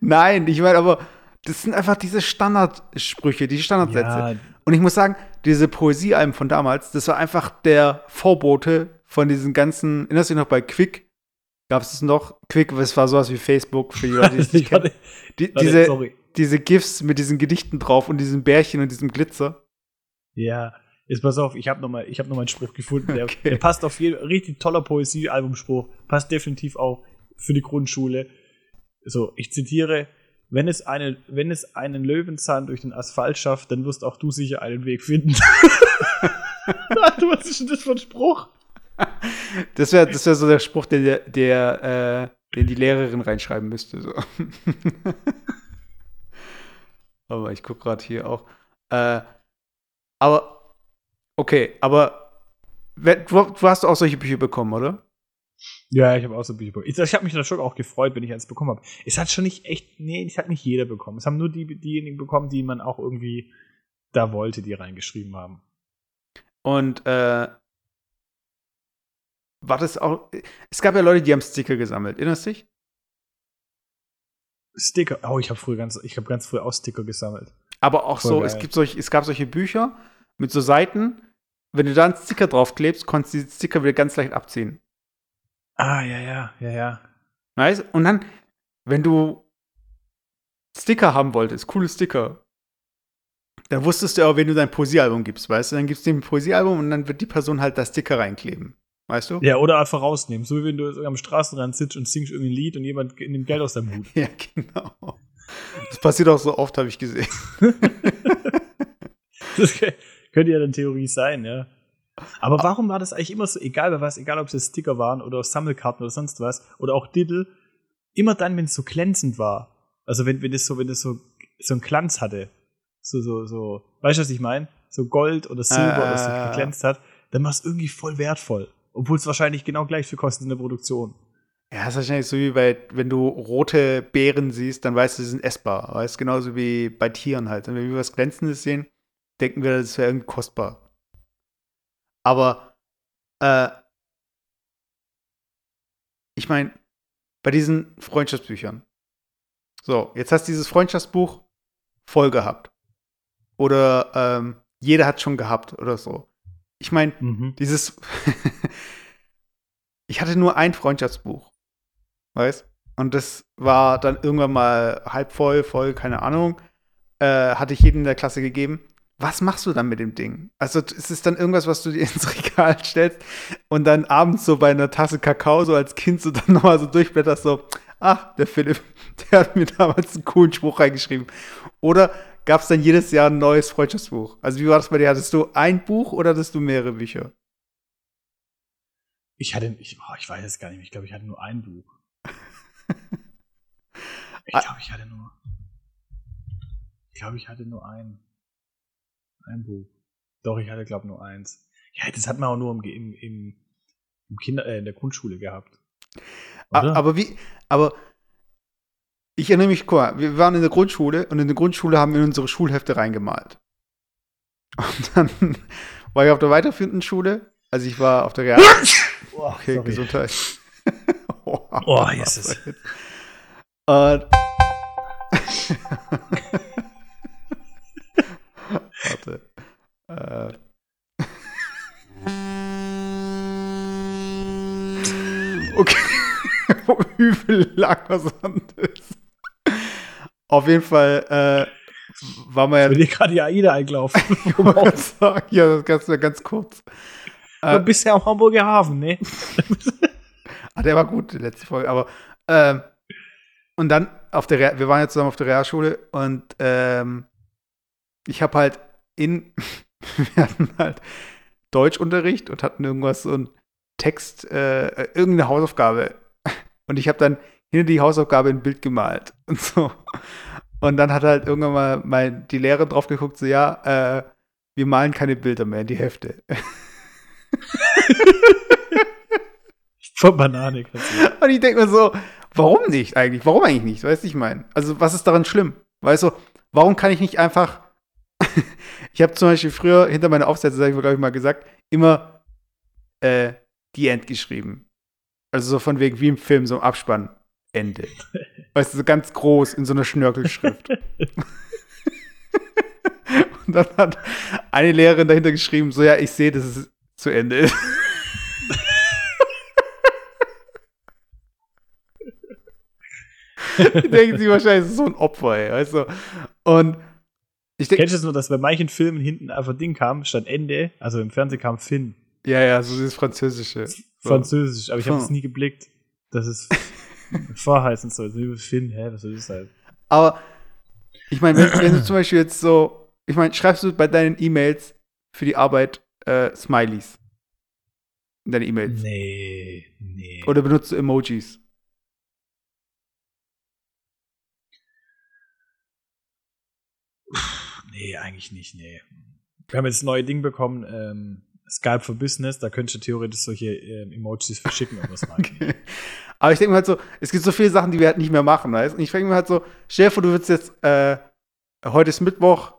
Nein, ich meine, aber das sind einfach diese Standardsprüche, die Standardsätze. Ja, Und ich muss sagen, diese Poesiealben von damals, das war einfach der Vorbote von diesen ganzen, erinnerst du dich noch bei Quick? Gab es das noch? Quick, das war sowas wie Facebook für die Leute, die es nicht ich kennen. Die, diese, sorry. diese GIFs mit diesen Gedichten drauf und diesem Bärchen und diesem Glitzer. Ja, jetzt pass auf, ich habe noch mal, ich habe noch mal einen Spruch gefunden, der, *laughs* Okay. der passt auf jeden richtig toller Poesiealbumspruch, passt definitiv auch für die Grundschule. So, ich zitiere: Wenn es, eine, wenn es einen Löwenzahn durch den Asphalt schafft, dann wirst auch du sicher einen Weg finden. *laughs* Was ist denn das für ein Spruch? Das wäre das wär so der Spruch, der, der, der äh, den die Lehrerin reinschreiben müsste. So. *laughs* aber ich gucke gerade hier auch. Äh, aber, okay, aber du, du hast auch solche Bücher bekommen, oder? Ja, ich habe auch so Bücher bekommen. Ich, ich habe mich da schon auch gefreut, wenn ich eins bekommen habe. Es hat schon nicht echt, nee, es hat nicht jeder bekommen. Es haben nur die, diejenigen bekommen, die man auch irgendwie da wollte, die reingeschrieben haben. Und äh, war das auch. Es gab ja Leute, die haben Sticker gesammelt. Erinnerst du dich? Sticker. Oh, ich habe früher ganz, ich habe ganz früh auch Sticker gesammelt. Aber auch Voll so, geil. es, gibt solch, es gab solche Bücher mit so Seiten. Wenn du da einen Sticker draufklebst, konntest du die Sticker wieder ganz leicht abziehen. Ah, ja, ja, ja, ja. Weißt? Und dann, wenn du Sticker haben wolltest, coole Sticker, dann wusstest du auch, wenn du dein Poesiealbum gibst, weißt du? Dann gibst du dem Poesiealbum und dann wird die Person halt das Sticker reinkleben. Weißt du? Ja, oder einfach rausnehmen. So wie wenn du am Straßenrand sitzt und singst irgendwie ein Lied und jemand nimmt Geld aus deinem Hut. *laughs* Ja, genau. Das passiert auch so oft, habe ich gesehen. *laughs* Das könnte ja dann Theorie sein, ja. Aber warum war das eigentlich immer so, egal bei was, egal ob es jetzt Sticker waren oder Sammelkarten oder sonst was, oder auch Diddle, immer dann, wenn es so glänzend war. Also wenn, wenn das so, wenn das so, so einen Glanz hatte. So, so, so, weißt du, was ich meine? So Gold oder Silber oder so Ah. geglänzt hat, dann war es irgendwie voll wertvoll. Obwohl es wahrscheinlich genau gleich viel kostet in der Produktion. Ja, das ist wahrscheinlich so wie bei, wenn du rote Beeren siehst, dann weißt du, sie sind essbar. Weißt genauso wie bei Tieren halt. Und wenn wir was Glänzendes sehen, denken wir, das wäre irgendwie kostbar. Aber, äh, ich meine, bei diesen Freundschaftsbüchern. So, jetzt hast du dieses Freundschaftsbuch voll gehabt. Oder ähm, jeder hat schon gehabt oder so. Ich meine, dieses. *laughs* ich hatte nur ein Freundschaftsbuch. Weißt? Und das war dann irgendwann mal halb voll, voll, keine Ahnung. Äh, hatte ich jedem in der Klasse gegeben. Was machst du dann mit dem Ding? Also, ist es dann irgendwas, was du dir *laughs* ins Regal stellst und dann abends so bei einer Tasse Kakao, so als Kind, so dann *laughs* nochmal so durchblätterst, so, ach, der Philipp, *laughs* der hat mir damals einen coolen Spruch reingeschrieben. Oder gab es dann jedes Jahr ein neues Freundschaftsbuch? Also, wie war das bei dir? Hattest du ein Buch oder hattest du mehrere Bücher? Ich hatte, ich, oh, ich weiß es gar nicht mehr. Ich glaube, ich hatte nur ein Buch. Ich Ah. glaube, ich hatte nur. Ich glaube, ich hatte nur ein. Ein Buch. Doch, ich hatte, glaube nur eins. Ja, das hat man auch nur im, im, im, im Kinder, äh, in der Grundschule gehabt. Oder? Aber wie, aber ich erinnere mich, guck mal, wir waren in der Grundschule und in der Grundschule haben wir unsere Schulhefte reingemalt. *laughs* Und dann war ich auf der weiterführenden Schule, also ich war auf der Real. *laughs* oh, Okay, sorry. Gesundheit. *laughs* oh, Jesus. Und Warte. Äh. Okay. Übel langer Sand ist. Auf jeden Fall äh, war man ja. Wenn dir gerade die AIDA eingelaufen. *laughs* Ich wollte sagen, ja, das kannst du ganz kurz. Du bist ja am Hamburger Hafen, ne? *laughs* Ah, der war gut, die letzte Folge. Aber ähm, und dann auf der, Real- wir waren ja zusammen auf der Realschule und ähm, ich habe halt in, *laughs* wir hatten halt Deutschunterricht und hatten irgendwas so ein Text, äh, irgendeine Hausaufgabe. Und ich habe dann hinter die Hausaufgabe ein Bild gemalt *laughs* und so. Und dann hat halt irgendwann mal mein, die Lehrerin drauf geguckt, so ja, äh, wir malen keine Bilder mehr in die Hefte. *laughs* Von Banane. kannst du- Und ich denke mir so, warum nicht eigentlich? Warum eigentlich nicht? Weißt du, ich meine? Also, was ist daran schlimm? Weißt du, warum kann ich nicht einfach *laughs* ich habe zum Beispiel früher hinter meiner Aufsätze, habe ich glaube ich mal gesagt, immer äh, die End geschrieben. Also so von wegen wie im Film, so im Abspann. Ende. *laughs* Weißt du, so ganz groß in so einer Schnörkelschrift. *laughs* Und dann hat eine Lehrerin dahinter geschrieben, so ja, ich sehe, dass es zu Ende ist. *laughs* Denken sie wahrscheinlich, es ist so ein Opfer, ey, weißt du? Und ich denke. Kennst du es nur, dass bei manchen Filmen hinten einfach Ding kam, statt Ende, also im Fernsehen kam Finn. Ja, ja, so dieses Französische. Französisch, aber ich habe es nie geblickt, dass es *laughs* vorheißen soll. So Finn, hä, was soll das sein? Aber ich meine, wenn, wenn, du zum Beispiel jetzt so, ich meine, schreibst du bei deinen E-Mails für die Arbeit äh, Smileys? In deine E-Mails? Nee, nee. Oder benutzt du Emojis? Nee, eigentlich nicht, nee. Wir haben jetzt ein neues Ding bekommen, ähm, Skype for Business, da könntest du theoretisch solche ähm, Emojis verschicken und was machen. Okay. Aber ich denke mir halt so, es gibt so viele Sachen, die wir halt nicht mehr machen, weißt Und ich denke mir halt so, stell dir vor, du würdest jetzt, äh, heute ist Mittwoch,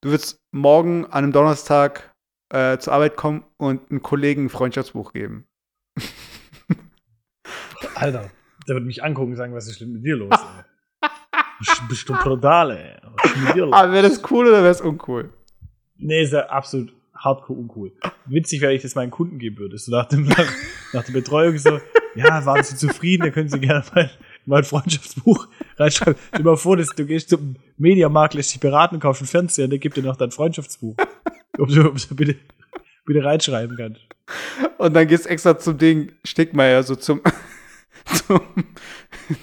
du würdest morgen an einem Donnerstag äh, zur Arbeit kommen und einem Kollegen ein Freundschaftsbuch geben. Alter, der wird mich angucken und sagen, was ist denn mit dir los? *laughs* Bist du brutal, ey. Aber wäre das cool oder wäre es uncool? Nee, ist ja absolut hardcore uncool. Witzig wäre, ich das meinen Kunden geben würde. So nach, dem, *laughs* nach, nach der Betreuung so, ja, waren Sie zufrieden, dann können Sie gerne mal mein Freundschaftsbuch *laughs* reinschreiben. Stell dir mal vor, dass du gehst zum Mediamarkt, lässt dich beraten, kaufst einen Fernseher, der gibt dir noch dein Freundschaftsbuch. Ob du, ob du bitte, bitte reinschreiben kannst. Und dann gehst du extra zum Ding Stickmeier, so zum, *laughs* zum,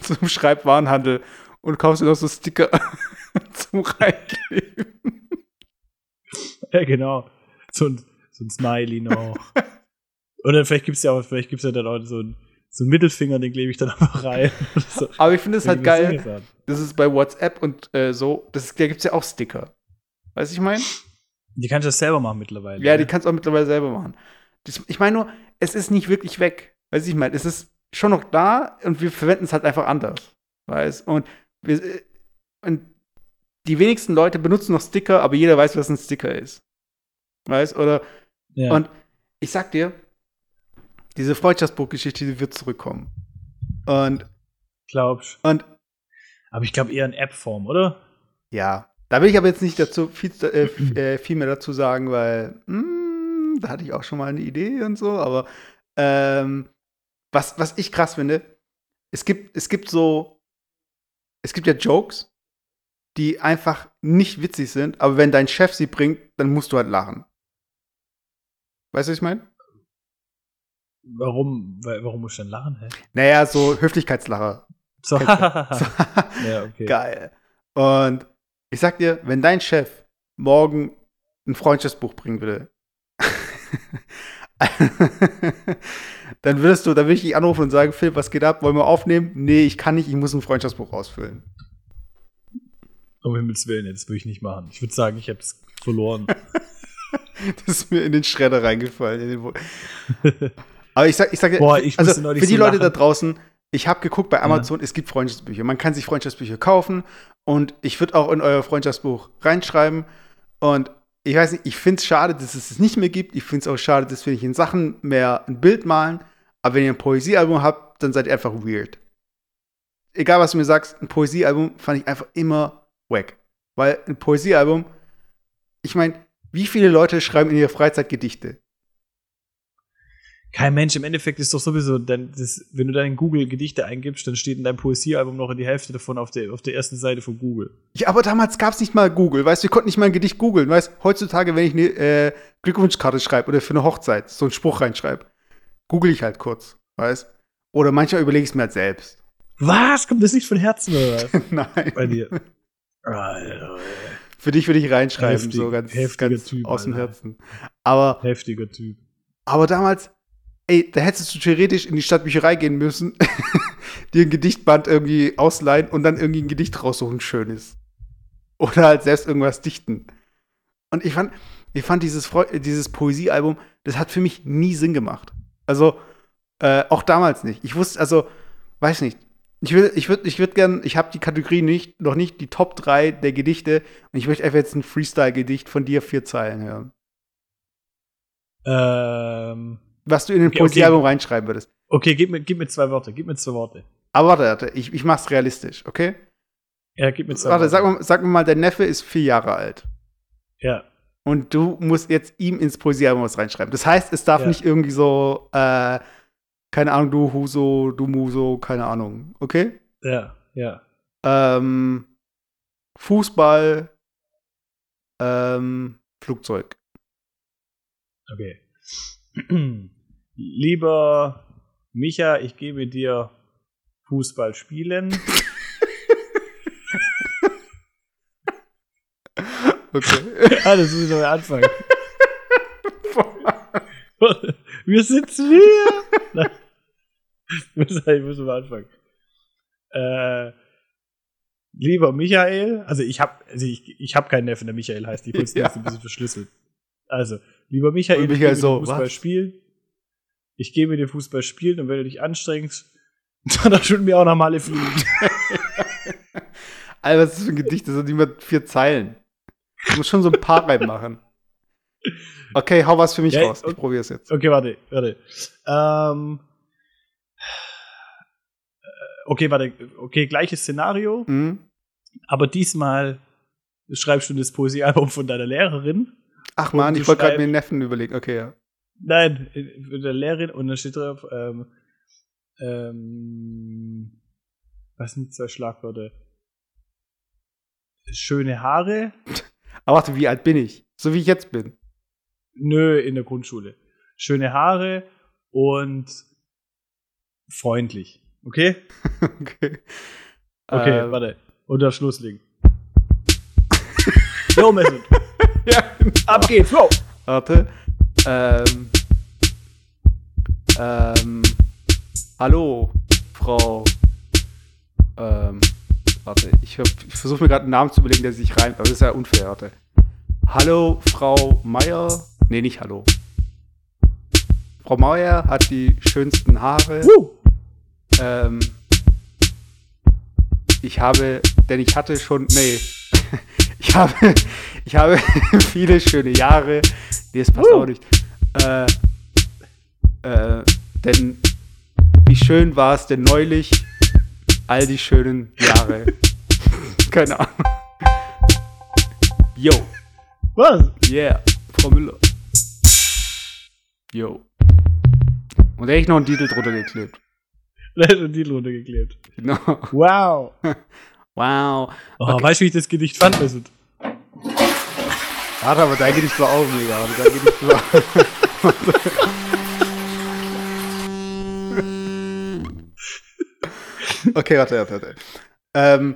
zum Schreibwarenhandel und kaufst dir noch so Sticker *laughs* zum Reinkleben. Ja, genau. So ein, so ein Smiley noch. Oder vielleicht gibt es ja auch, vielleicht gibt's ja dann auch so ein so einen Mittelfinger, den klebe ich dann einfach rein. *laughs* So. Aber ich finde es halt geil. Das ist bei WhatsApp und äh, so, das da gibt es ja auch Sticker. Weißt du, ich meine? Die kannst du das selber machen mittlerweile. Ja, die kannst du auch mittlerweile selber machen. Das, ich meine nur, es ist nicht wirklich weg. Weißt du, ich meine, es ist schon noch da und wir verwenden es halt einfach anders. Weißt Und wir, und die wenigsten Leute benutzen noch Sticker, aber jeder weiß, was ein Sticker ist. Weißt Oder. Ja. Und ich sag dir, diese Freundschaftsbuchgeschichte, die wird zurückkommen. Und. Glaubst Und. Aber ich glaube eher in App-Form, oder? Ja. Da will ich aber jetzt nicht dazu viel, äh, äh, viel mehr dazu sagen, weil mh, hm, da hatte ich auch schon mal eine Idee und so, aber ähm, was, was ich krass finde, es gibt, es gibt so es gibt ja Jokes, die einfach nicht witzig sind, aber wenn dein Chef sie bringt, dann musst du halt lachen. Weißt du, was ich meine? Warum, warum musst du denn lachen? Hä? Naja, so Höflichkeitslacher. *laughs* So. so. *laughs* ja, okay. Geil. Und ich sag dir, wenn dein Chef morgen ein Freundschaftsbuch bringen würde, *laughs* *laughs* dann würdest du, dann würde ich dich anrufen und sagen, Philipp, was geht ab? Wollen wir aufnehmen? Nee, ich kann nicht, ich muss ein Freundschaftsbuch ausfüllen. Um Himmels Willen, das würde ich nicht machen. Ich würde sagen, ich habe es verloren. *laughs* das ist mir in den Schredder reingefallen. *laughs* Aber ich sag, ich sag Boah, ich also für die so Leute da draußen, ich habe geguckt bei Amazon, ja. es gibt Freundschaftsbücher. Man kann sich Freundschaftsbücher kaufen und ich würde auch in euer Freundschaftsbuch reinschreiben. Und ich weiß nicht, ich finde es schade, dass es es nicht mehr gibt. Ich finde es auch schade, dass wir nicht in Sachen mehr ein Bild malen. Aber wenn ihr ein Poesiealbum habt, dann seid ihr einfach weird. Egal, was du mir sagst, ein Poesiealbum fand ich einfach immer wack. Weil ein Poesiealbum, ich meine, wie viele Leute schreiben in ihrer Freizeit Gedichte? Kein Mensch, im Endeffekt ist doch sowieso, denn das, wenn du dann in Google Gedichte eingibst, dann steht in deinem Poesiealbum noch die Hälfte davon auf der, auf der ersten Seite von Google. Ja, aber damals gab es nicht mal Google, weißt du, wir konnten nicht mal ein Gedicht googeln, weißt heutzutage, wenn ich eine äh, Glückwunschkarte schreibe oder für eine Hochzeit so einen Spruch reinschreibe, google ich halt kurz, weißt Oder manchmal überlege ich es mir halt selbst. Was? Kommt das nicht von Herzen oder was? *laughs* Nein. Bei dir. *laughs* Alter, Für dich würde ich reinschreiben, Heftig, so ganz, ganz typ, aus dem Herzen. Aber. Heftiger Typ. Aber damals, ey, da hättest du theoretisch in die Stadtbücherei gehen müssen, *laughs* dir ein Gedichtband irgendwie ausleihen und dann irgendwie ein Gedicht raussuchen, schönes. Oder halt selbst irgendwas dichten. Und ich fand, ich fand dieses, dieses Poesiealbum, das hat für mich nie Sinn gemacht. Also, äh, auch damals nicht. Ich wusste, also, weiß nicht, Ich würde, ich würde, ich würde gern, ich habe die Kategorie nicht, noch nicht die Top 3 der Gedichte und ich möchte einfach jetzt ein Freestyle-Gedicht von dir vier Zeilen hören. Ähm, Was du in den Okay, Poesiealbum okay. reinschreiben würdest. okay, gib mir, gib mir zwei Worte, gib mir zwei Worte. Aber warte, warte, ich, ich mach's realistisch, okay? Ja, gib mir zwei Warte, Worte. sag mal, sag mir mal, dein Neffe ist vier Jahre alt. Ja. Und du musst jetzt ihm ins Poesiealbum was reinschreiben. Das heißt, es darf Ja. nicht irgendwie so, äh, keine Ahnung, du Huso, du Muso, keine Ahnung, okay? Ja, ja. Ähm, Fußball, ähm, Flugzeug. Okay. *clears throat* Lieber Micha, ich gebe dir Fußball spielen. *laughs* Okay. *laughs* ah, das muss ich neu anfangen. Wir sitzen hier. Ich muss, ich muss mal anfangen. Äh, lieber Michael, also ich habe also ich, ich hab keinen Neffen, der Michael heißt, die kurz Ja. ja. ein bisschen verschlüsselt. Also, lieber Michael, ich Michael gebe dir so, Fußball was? spielen. Ich gebe dir Fußball spielen und wenn du dich anstrengst, *laughs* dann schon mir auch noch Male fliegen. *laughs* Alter, was ist das für ein Gedicht? Das sind immer vier Zeilen. Du musst schon so ein paar reinmachen. Okay, hau was für mich Ja, raus. Ich probiere es jetzt. Okay, warte, warte. Ähm, äh, okay, warte. Okay, gleiches Szenario, Mhm. aber diesmal schreibst du das Poesiealbum von deiner Lehrerin. Ach man, ich wollte gerade mir einen Neffen überlegen. Okay, ja. Nein, äh, von der Lehrerin und dann steht drauf, ähm, ähm, was sind zwei Schlagwörter? Schöne Haare? *laughs* Aber warte, wie alt bin ich? So wie ich jetzt bin. Nö, in der Grundschule. Schöne Haare und freundlich. Okay? *laughs* Okay. Okay, Ähm, warte. Und der Schluss liegen. *laughs* Jo, Mesut. *laughs* Ja, Ab geht's, wow. warte. Ähm, ähm, hallo, Frau. Ähm, warte, ich, ich versuche mir gerade einen Namen zu überlegen, der sich reimt, aber das ist ja unfair, warte. Hallo, Frau Meier. Nee, nicht hallo. Frau Meier hat die schönsten Haare. Woo. Ähm, ich habe, denn ich hatte schon, nee, *laughs* ich habe, *laughs* ich habe *laughs* viele schöne Jahre. Nee, das passt Uh. auch nicht. Äh, äh, denn wie schön war es denn neulich, all die schönen Jahre. *laughs* Keine Ahnung. Yo, Was? yeah, Frau Müller. Yo. Und da hätte ich noch einen Titel drunter geklebt. Da hat schon die Runde geklebt. Genau. Wow. Wow. Oh, Okay. Weißt du, wie ich das Gedicht fand, Mesut? Warte, aber dein Gedicht war auch mega. aber Dein Gedicht war *laughs* okay, warte, warte, warte. Ähm,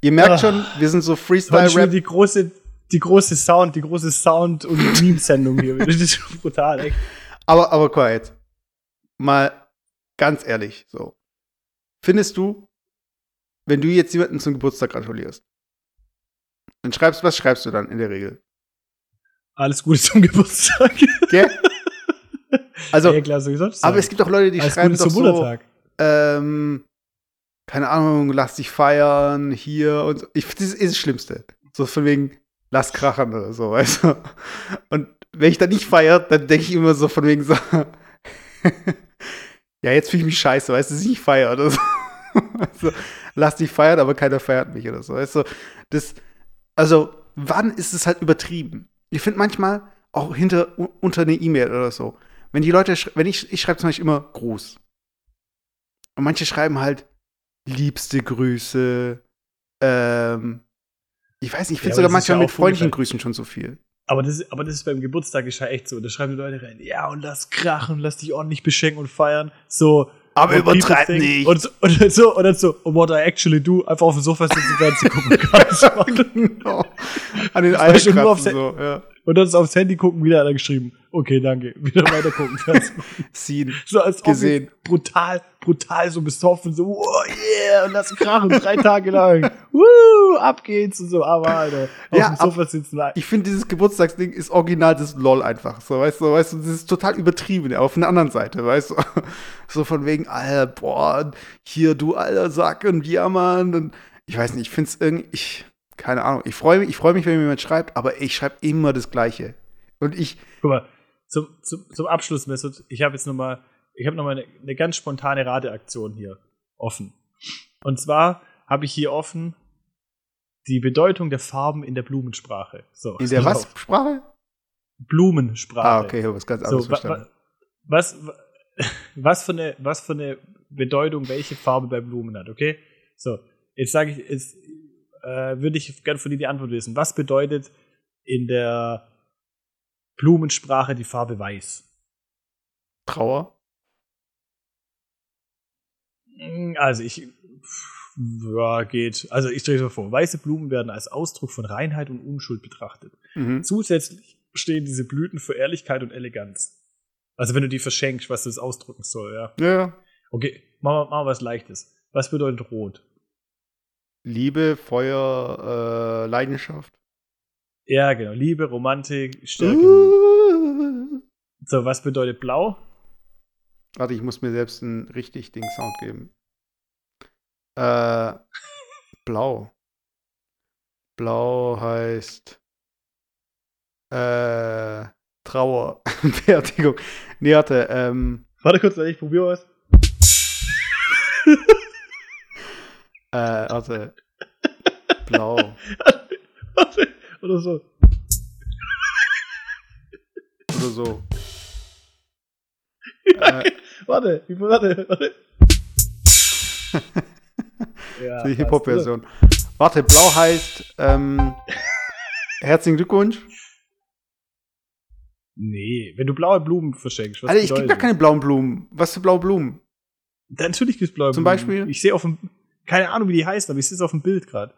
ihr merkt Ah. schon, wir sind so Freestyle-Rap. die große, die große Sound, die große Sound- und *laughs* Meme-Sendung hier. Das ist schon brutal, echt. Aber, aber jetzt. Mal ganz ehrlich, so. Findest du, wenn du jetzt jemanden zum Geburtstag gratulierst, dann schreibst, was schreibst du dann in der Regel? Alles Gute zum Geburtstag. Gell? *laughs* Also, ja, klar, so aber es gibt auch Leute, die Alles schreiben Gute doch zum so, ähm, keine Ahnung, lass dich feiern, hier und so. Ich das ist das Schlimmste. So von wegen, lass krachen oder so, *laughs* weißt du? Und wenn ich da nicht feiert, dann denke ich immer so von wegen so, *laughs* ja, jetzt fühle ich mich scheiße, weißt du, dass ich nicht feiere oder so. also, lass dich feiern, aber keiner feiert mich oder so, weißt du? Das, also, wann ist es halt übertrieben? Ich finde manchmal auch hinter, unter eine E-Mail oder so, wenn die Leute, wenn ich, ich schreibe zum Beispiel immer Gruß. Und manche schreiben halt liebste Grüße. Ähm, ich weiß nicht, ich Ja, finde aber sogar manchmal ja mit freundlichen Grüßen schon so viel. Aber das, ist- aber das ist beim Geburtstag ist ja echt so. Da schreiben die Leute rein, ja, und lass krachen, lass dich ordentlich beschenken und feiern. So. Aber übertreib nicht. Und, so- und dann *laughs* so, und dann so, and what I actually do, einfach auf dem Sofa sitzen und Fernsehen gucken. *laughs* Genau. An den kratzen, so, ja. Und dann ist aufs Handy gucken, wieder hat er geschrieben. Okay, danke. *laughs* Wieder weiter gucken. *laughs* Scene. So als gesehen. brutal, brutal so besoffen, so, oh yeah, und das krachen drei Tage lang. *laughs* Woo, ab geht's und so, aber Alter, auf ja, dem Sofa sitzen. Ich finde, dieses Geburtstagsding ist original das LOL einfach. So, weißt du, weißt du, das ist total übertrieben, auf einer anderen Seite, weißt du. So von wegen, Alter, boah, hier, du alter Sack und ja, Mann. Und ich weiß nicht, ich finde es irgendwie, ich, keine Ahnung, ich freue mich, ich freue mich, wenn mir jemand schreibt, aber ich schreibe immer das Gleiche. Und ich. Guck mal, zum, zum, zum Abschluss, Mesut, ich habe jetzt noch mal, ich habe noch mal eine, eine ganz spontane Rateaktion hier offen. Und zwar habe ich hier offen die Bedeutung der Farben in der Blumensprache. So, in der was auf. Sprache? Blumensprache. Ah, okay, ich habe was ganz anderes so, verstanden. Was, *laughs* was, für eine, was für eine Bedeutung welche Farbe bei Blumen hat, okay? So, jetzt sage ich, jetzt äh, würde ich gerne von dir die Antwort wissen. Was bedeutet in der Blumensprache die Farbe weiß? Trauer? Hm, also ich ja, geht. Also ich stelle es mir vor, weiße Blumen werden als Ausdruck von Reinheit und Unschuld betrachtet. Mhm. Zusätzlich stehen diese Blüten für Ehrlichkeit und Eleganz. Also wenn du die verschenkst, was das ausdrücken soll, ja. Ja. Okay, machen wir, machen wir was Leichtes. Was bedeutet rot? Liebe, Feuer, äh, Leidenschaft. Ja, genau. Liebe, Romantik, Stärke. Uh. *laughs* So, was bedeutet blau? Warte, ich muss mir selbst einen richtig Ding Sound geben. Äh, *laughs* blau. Blau heißt äh, Trauer, Fertigung. *laughs* Nee, warte, ähm. Warte kurz, ich probiere was. Äh, warte. Blau. oder so. Oder so. Ja, äh, warte, warte, warte. *laughs* ja, die Hip-Hop-Version. Warte, blau heißt ähm, *laughs* herzlichen Glückwunsch. Nee, wenn du blaue Blumen verschenkst. Was Alter, ich gebe gar keine blauen Blumen. Was für blaue Blumen? Natürlich gibt es blaue Zum Blumen. Zum Beispiel? Ich sehe auf dem, keine Ahnung, wie die heißen, aber ich sehe es auf dem Bild gerade.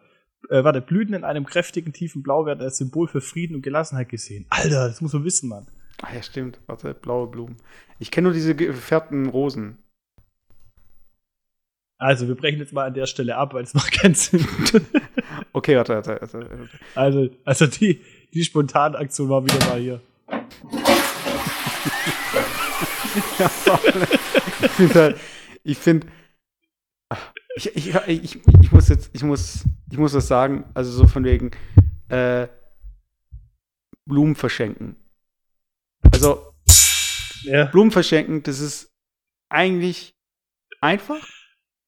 Äh, warte, Blüten in einem kräftigen, tiefen Blau werden als Symbol für Frieden und Gelassenheit gesehen. Alter, das muss man wissen, Mann. Ah ja, stimmt. Warte, blaue Blumen. Ich kenne nur diese gefärbten Rosen. Also, wir brechen jetzt mal an der Stelle ab, weil es macht keinen Sinn. *laughs* okay, warte, warte, warte. Also, also die, die Spontanaktion war wieder mal hier. *laughs* ich finde halt, ich finde, ich, ich, ich, ich, muss jetzt, ich muss, ich muss was sagen, also so von wegen, äh, Blumen verschenken. Also, ja. Blumen verschenken, das ist eigentlich einfach,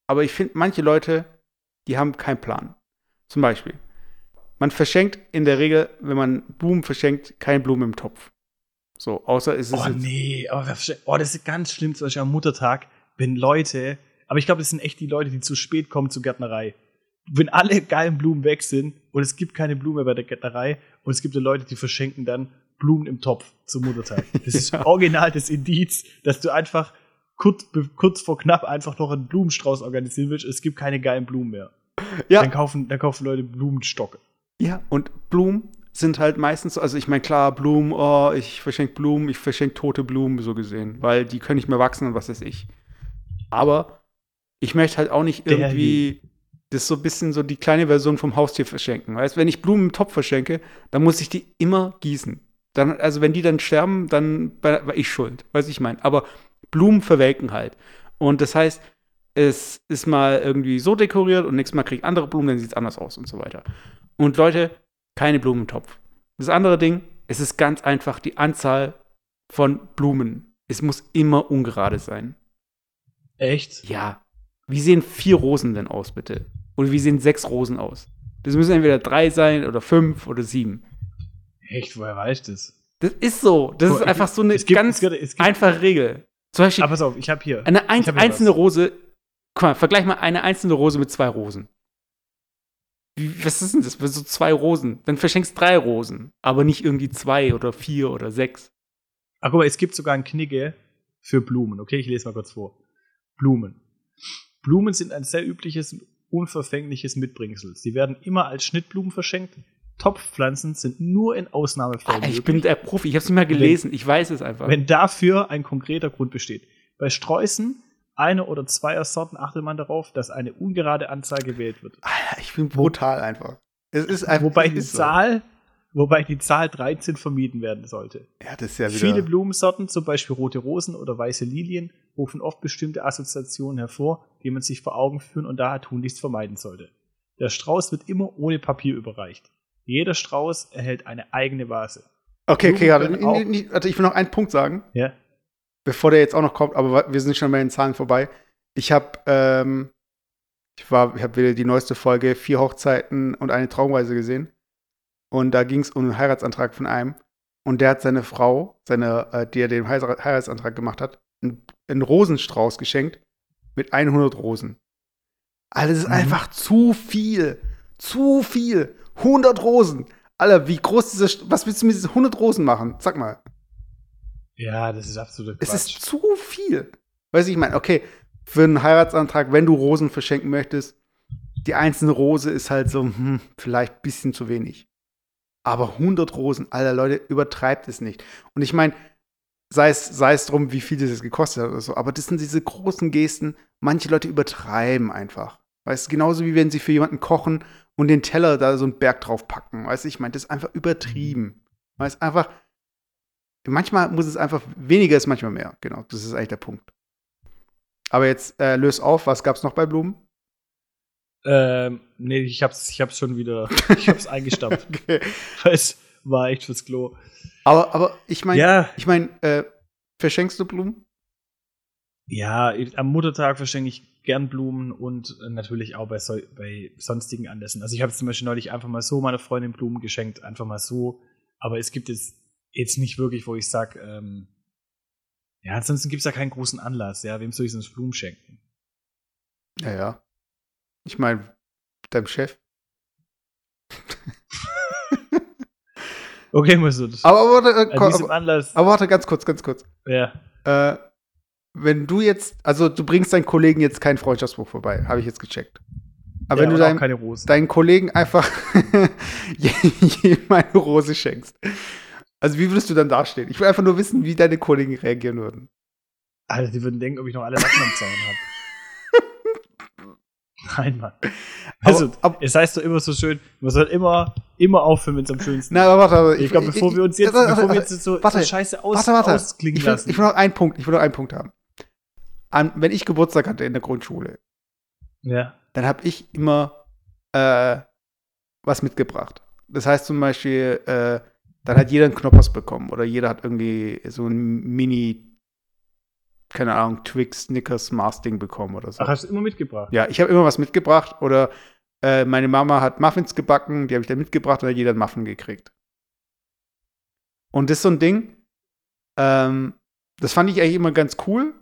aber ich finde, manche Leute, die haben keinen Plan. Zum Beispiel, man verschenkt in der Regel, wenn man Blumen verschenkt, keine Blumen im Topf. So, außer es ist. Oh nee, oh, oh, das ist ganz schlimm, zum Beispiel am Muttertag, wenn Leute, aber ich glaube, das sind echt die Leute, die zu spät kommen zur Gärtnerei. Wenn alle geilen Blumen weg sind und es gibt keine Blume bei der Gärtnerei und es gibt Leute, die verschenken dann Blumen im Topf zum Muttertag. Das ist *laughs* ja. original das Indiz, dass du einfach kurz, kurz vor knapp einfach noch einen Blumenstrauß organisieren willst. Es gibt keine geilen Blumen mehr. Ja. Dann kaufen, dann kaufen Leute Blumenstocke. Ja, und Blumen sind halt meistens, also ich meine, klar, Blumen, oh, ich verschenke Blumen, ich verschenke tote Blumen, so gesehen, weil die können nicht mehr wachsen und was weiß ich. Aber ich möchte halt auch nicht irgendwie das so ein bisschen so die kleine Version vom Haustier verschenken. Weißt, wenn ich Blumen im Topf verschenke, dann muss ich die immer gießen. Dann, also wenn die dann sterben, dann war ich schuld, weiß ich mein. Aber Blumen verwelken halt. Und das heißt, es ist mal irgendwie so dekoriert und nächstes Mal kriege ich andere Blumen, dann sieht es anders aus und so weiter. Und Leute, keine Blumen im Topf. Das andere Ding, es ist ganz einfach die Anzahl von Blumen. Es muss immer ungerade sein. Echt? Ja. Wie sehen vier Rosen denn aus, bitte? Und wie sehen sechs Rosen aus? Das müssen entweder drei sein oder fünf oder sieben. Echt? Woher weißt du das? Das ist so. Das Guck, ist einfach so eine gibt, ganz gibt, gibt, einfache Regel. Zum Beispiel. Aber pass auf, ich habe hier. Eine ein, einzelne was. Rose. Guck mal, vergleich mal eine einzelne Rose mit zwei Rosen. Wie, was ist denn das? So zwei Rosen. Dann verschenkst drei Rosen, aber nicht irgendwie zwei oder vier oder sechs. Ach, guck mal, es gibt sogar ein Knigge für Blumen. Okay, ich lese mal kurz vor. Blumen. Blumen sind ein sehr übliches und unverfängliches Mitbringsel. Sie werden immer als Schnittblumen verschenkt, Topfpflanzen sind nur in Ausnahmefällen. Alter, ich bin der Profi, ich habe es nicht mal gelesen, wenn, ich weiß es einfach. Wenn dafür ein konkreter Grund besteht. Bei Sträußen, eine oder zweier Sorten achtet man darauf, dass eine ungerade Anzahl gewählt wird. Alter, ich bin brutal einfach. Es ist einfach wobei die so. Zahl, wobei die Zahl 13 vermieden werden sollte. Ja, das ist ja wieder Viele Blumensorten, zum Beispiel rote Rosen oder weiße Lilien, rufen oft bestimmte Assoziationen hervor, die man sich vor Augen führen und daher tunlichst vermeiden sollte. Der Strauß wird immer ohne Papier überreicht. Jeder Strauß erhält eine eigene Vase. Okay, okay, also, ich will noch einen Punkt sagen. Ja. Bevor der jetzt auch noch kommt, aber wir sind schon bei den Zahlen vorbei. Ich habe, ähm, ich war, ich habe wieder die neueste Folge Vier Hochzeiten und eine Traumreise gesehen. Und da ging es um einen Heiratsantrag von einem. Und der hat seine Frau, seine, äh, die er den Heiratsantrag gemacht hat, einen, einen Rosenstrauß geschenkt mit 100 Rosen. Also das ist mhm. einfach zu viel. Zu viel. 100 Rosen. Alter, wie groß ist das? Was willst du mit diesen 100 Rosen machen? Sag mal. Ja, das ist absolut Quatsch. Es ist zu viel. Weißt du, ich meine, okay, für einen Heiratsantrag, wenn du Rosen verschenken möchtest, die einzelne Rose ist halt so, hm, vielleicht ein bisschen zu wenig. Aber 100 Rosen, Alter, Leute, übertreibt es nicht. Und ich meine, sei es, sei es drum, wie viel das gekostet hat oder so, aber das sind diese großen Gesten, manche Leute übertreiben einfach. Weißt du, genauso wie wenn sie für jemanden kochen und den Teller da so einen Berg drauf packen. Weißt du, ich meine, das ist einfach übertrieben. Weißt du, einfach, manchmal muss es einfach, weniger ist manchmal mehr. Genau, das ist eigentlich der Punkt. Aber jetzt äh, löse auf, was gab's noch bei Blumen? Ähm, nee, ich hab's, ich hab's schon wieder, ich hab's eingestampft. *laughs* okay. Es war echt fürs Klo. Aber, aber ich meine, ja. ich meine, äh, verschenkst du Blumen? Ja, am Muttertag verschenke ich gern Blumen und äh, natürlich auch bei, so, bei sonstigen Anlässen. Also ich habe zum Beispiel neulich einfach mal so meiner Freundin Blumen geschenkt, einfach mal so. Aber es gibt jetzt, jetzt nicht wirklich, wo ich sage, ähm, ja, ansonsten gibt es ja keinen großen Anlass, ja. Wem soll ich sonst Blumen schenken? Ja, ja. Ich meine, deinem Chef. *laughs* okay, Masud. Aber, aber, äh, aber, aber, warte, ganz kurz, ganz kurz. Ja. Äh, wenn du jetzt, also du bringst deinen Kollegen jetzt keinen Freundschaftsbuch vorbei, habe ich jetzt gecheckt. Aber ja, wenn du deinem, deinen Kollegen einfach *laughs* eine Rose schenkst, also wie würdest du dann dastehen? Ich will einfach nur wissen, wie deine Kollegen reagieren würden. Alter, die würden denken, ob ich noch alle Latten am Zaun habe. *laughs* Nein, Mann. Also, aber, aber, es heißt doch immer so schön, man soll immer, immer aufhören, wenn es am schönsten ist. Na, aber warte, ich, ich glaube, bevor wir uns jetzt, warte, bevor wir jetzt so, warte, so scheiße aus, warte, warte. ausklingen ich will, lassen. Ich will noch einen Punkt, ich will noch einen Punkt haben an, wenn ich Geburtstag hatte in der Grundschule, ja. dann habe ich immer äh, was mitgebracht. Das heißt zum Beispiel, äh, dann hat jeder einen Knoppers bekommen oder jeder hat irgendwie so ein Mini, keine Ahnung, Twix, Snickers, Mars Ding bekommen oder so. Ach, hast du immer mitgebracht? Ja, ich habe immer was mitgebracht oder äh, meine Mama hat Muffins gebacken, die habe ich dann mitgebracht und dann hat jeder einen Muffin gekriegt. Und das ist so ein Ding, ähm, das fand ich eigentlich immer ganz cool,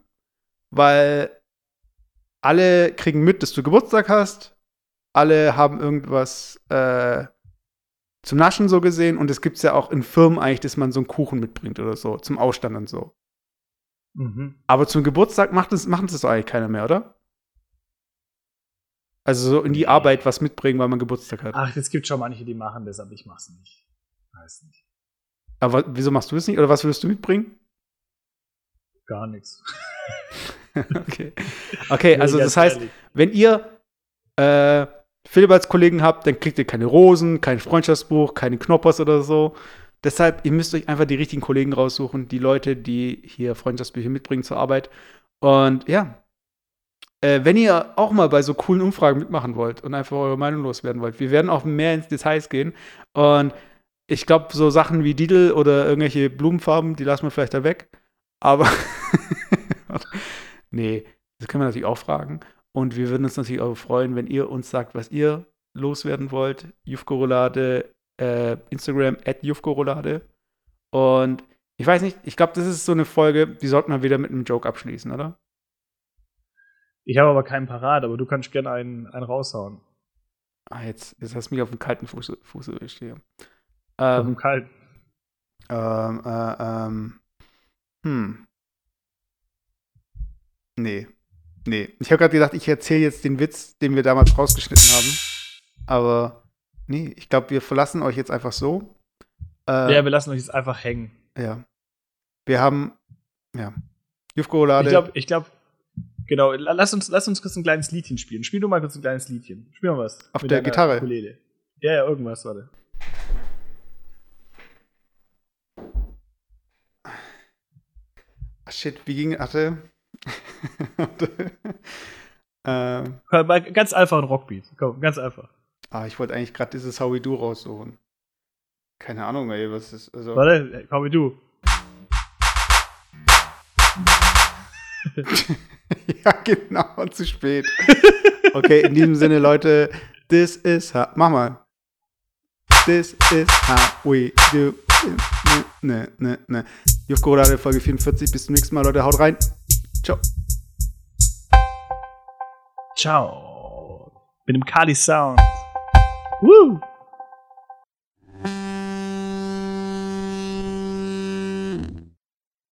weil alle kriegen mit, dass du Geburtstag hast. Alle haben irgendwas äh, zum Naschen so gesehen. Und es gibt es ja auch in Firmen eigentlich, dass man so einen Kuchen mitbringt oder so, zum Ausstand und so. Mhm. Aber zum Geburtstag macht es, machen das eigentlich keiner mehr, oder? Also so in die Arbeit was mitbringen, weil man Geburtstag hat. Ach, es gibt schon manche, die machen das, aber ich mach's nicht. Weiß nicht. Aber wieso machst du es nicht? Oder was würdest du mitbringen? Gar nichts. *laughs* okay. Okay, also das heißt, ehrlich. wenn ihr äh, Philipp als Kollegen habt, dann kriegt ihr keine Rosen, kein Freundschaftsbuch, keine Knoppers oder so. Deshalb, ihr müsst euch einfach die richtigen Kollegen raussuchen, die Leute, die hier Freundschaftsbücher mitbringen zur Arbeit. Und ja, äh, wenn ihr auch mal bei so coolen Umfragen mitmachen wollt und einfach eure Meinung loswerden wollt, wir werden auch mehr ins Details gehen. Und ich glaube, so Sachen wie Didel oder irgendwelche Blumenfarben, die lassen wir vielleicht da weg. Aber *laughs* Nee, das können wir natürlich auch fragen. Und wir würden uns natürlich auch freuen, wenn ihr uns sagt, was ihr loswerden wollt. Jufkorolade, äh, Instagram at Jufkorolade. Und ich weiß nicht, ich glaube, das ist so eine Folge, die sollten wir wieder mit einem Joke abschließen, oder? Ich habe aber keinen parat, aber du kannst gerne einen, einen raushauen. Ah, jetzt, jetzt hast du mich auf dem kalten Fuß, Fuß erwischt hier. Ähm, auf dem kalten. Ähm, äh, ähm, hm. Nee. Nee. Ich habe gerade gedacht, ich erzähle jetzt den Witz, den wir damals rausgeschnitten haben. Aber Nee, ich glaube, wir verlassen euch jetzt einfach so. Äh, ja, wir lassen euch jetzt einfach hängen. Ja. Wir haben, ja. Jufko-Roulade. Ich glaube, ich glaube, genau, lass uns, lass uns kurz ein kleines Liedchen spielen. Spiel du mal kurz ein kleines Liedchen. Spiel mal was. Auf der Gitarre. Ukulele. Ja, ja, irgendwas, warte. Ach shit, wie ging, hatte. ähm. *laughs* Ganz einfach ein Rockbeat. Komm, ganz einfach. Ah, ich wollte eigentlich gerade dieses How We Do raussuchen. Keine Ahnung, ey, was ist. Also Warte, How We Do. *laughs* ja, genau, zu spät. *laughs* Okay, in diesem Sinne, Leute, this is how. Mach mal. This is how we do. Ne, ne, ne. Juf Corrade, Folge 44. Bis zum nächsten Mal, Leute. Haut rein. Ciao. Ciao. Mit dem Kali Sound. Woo!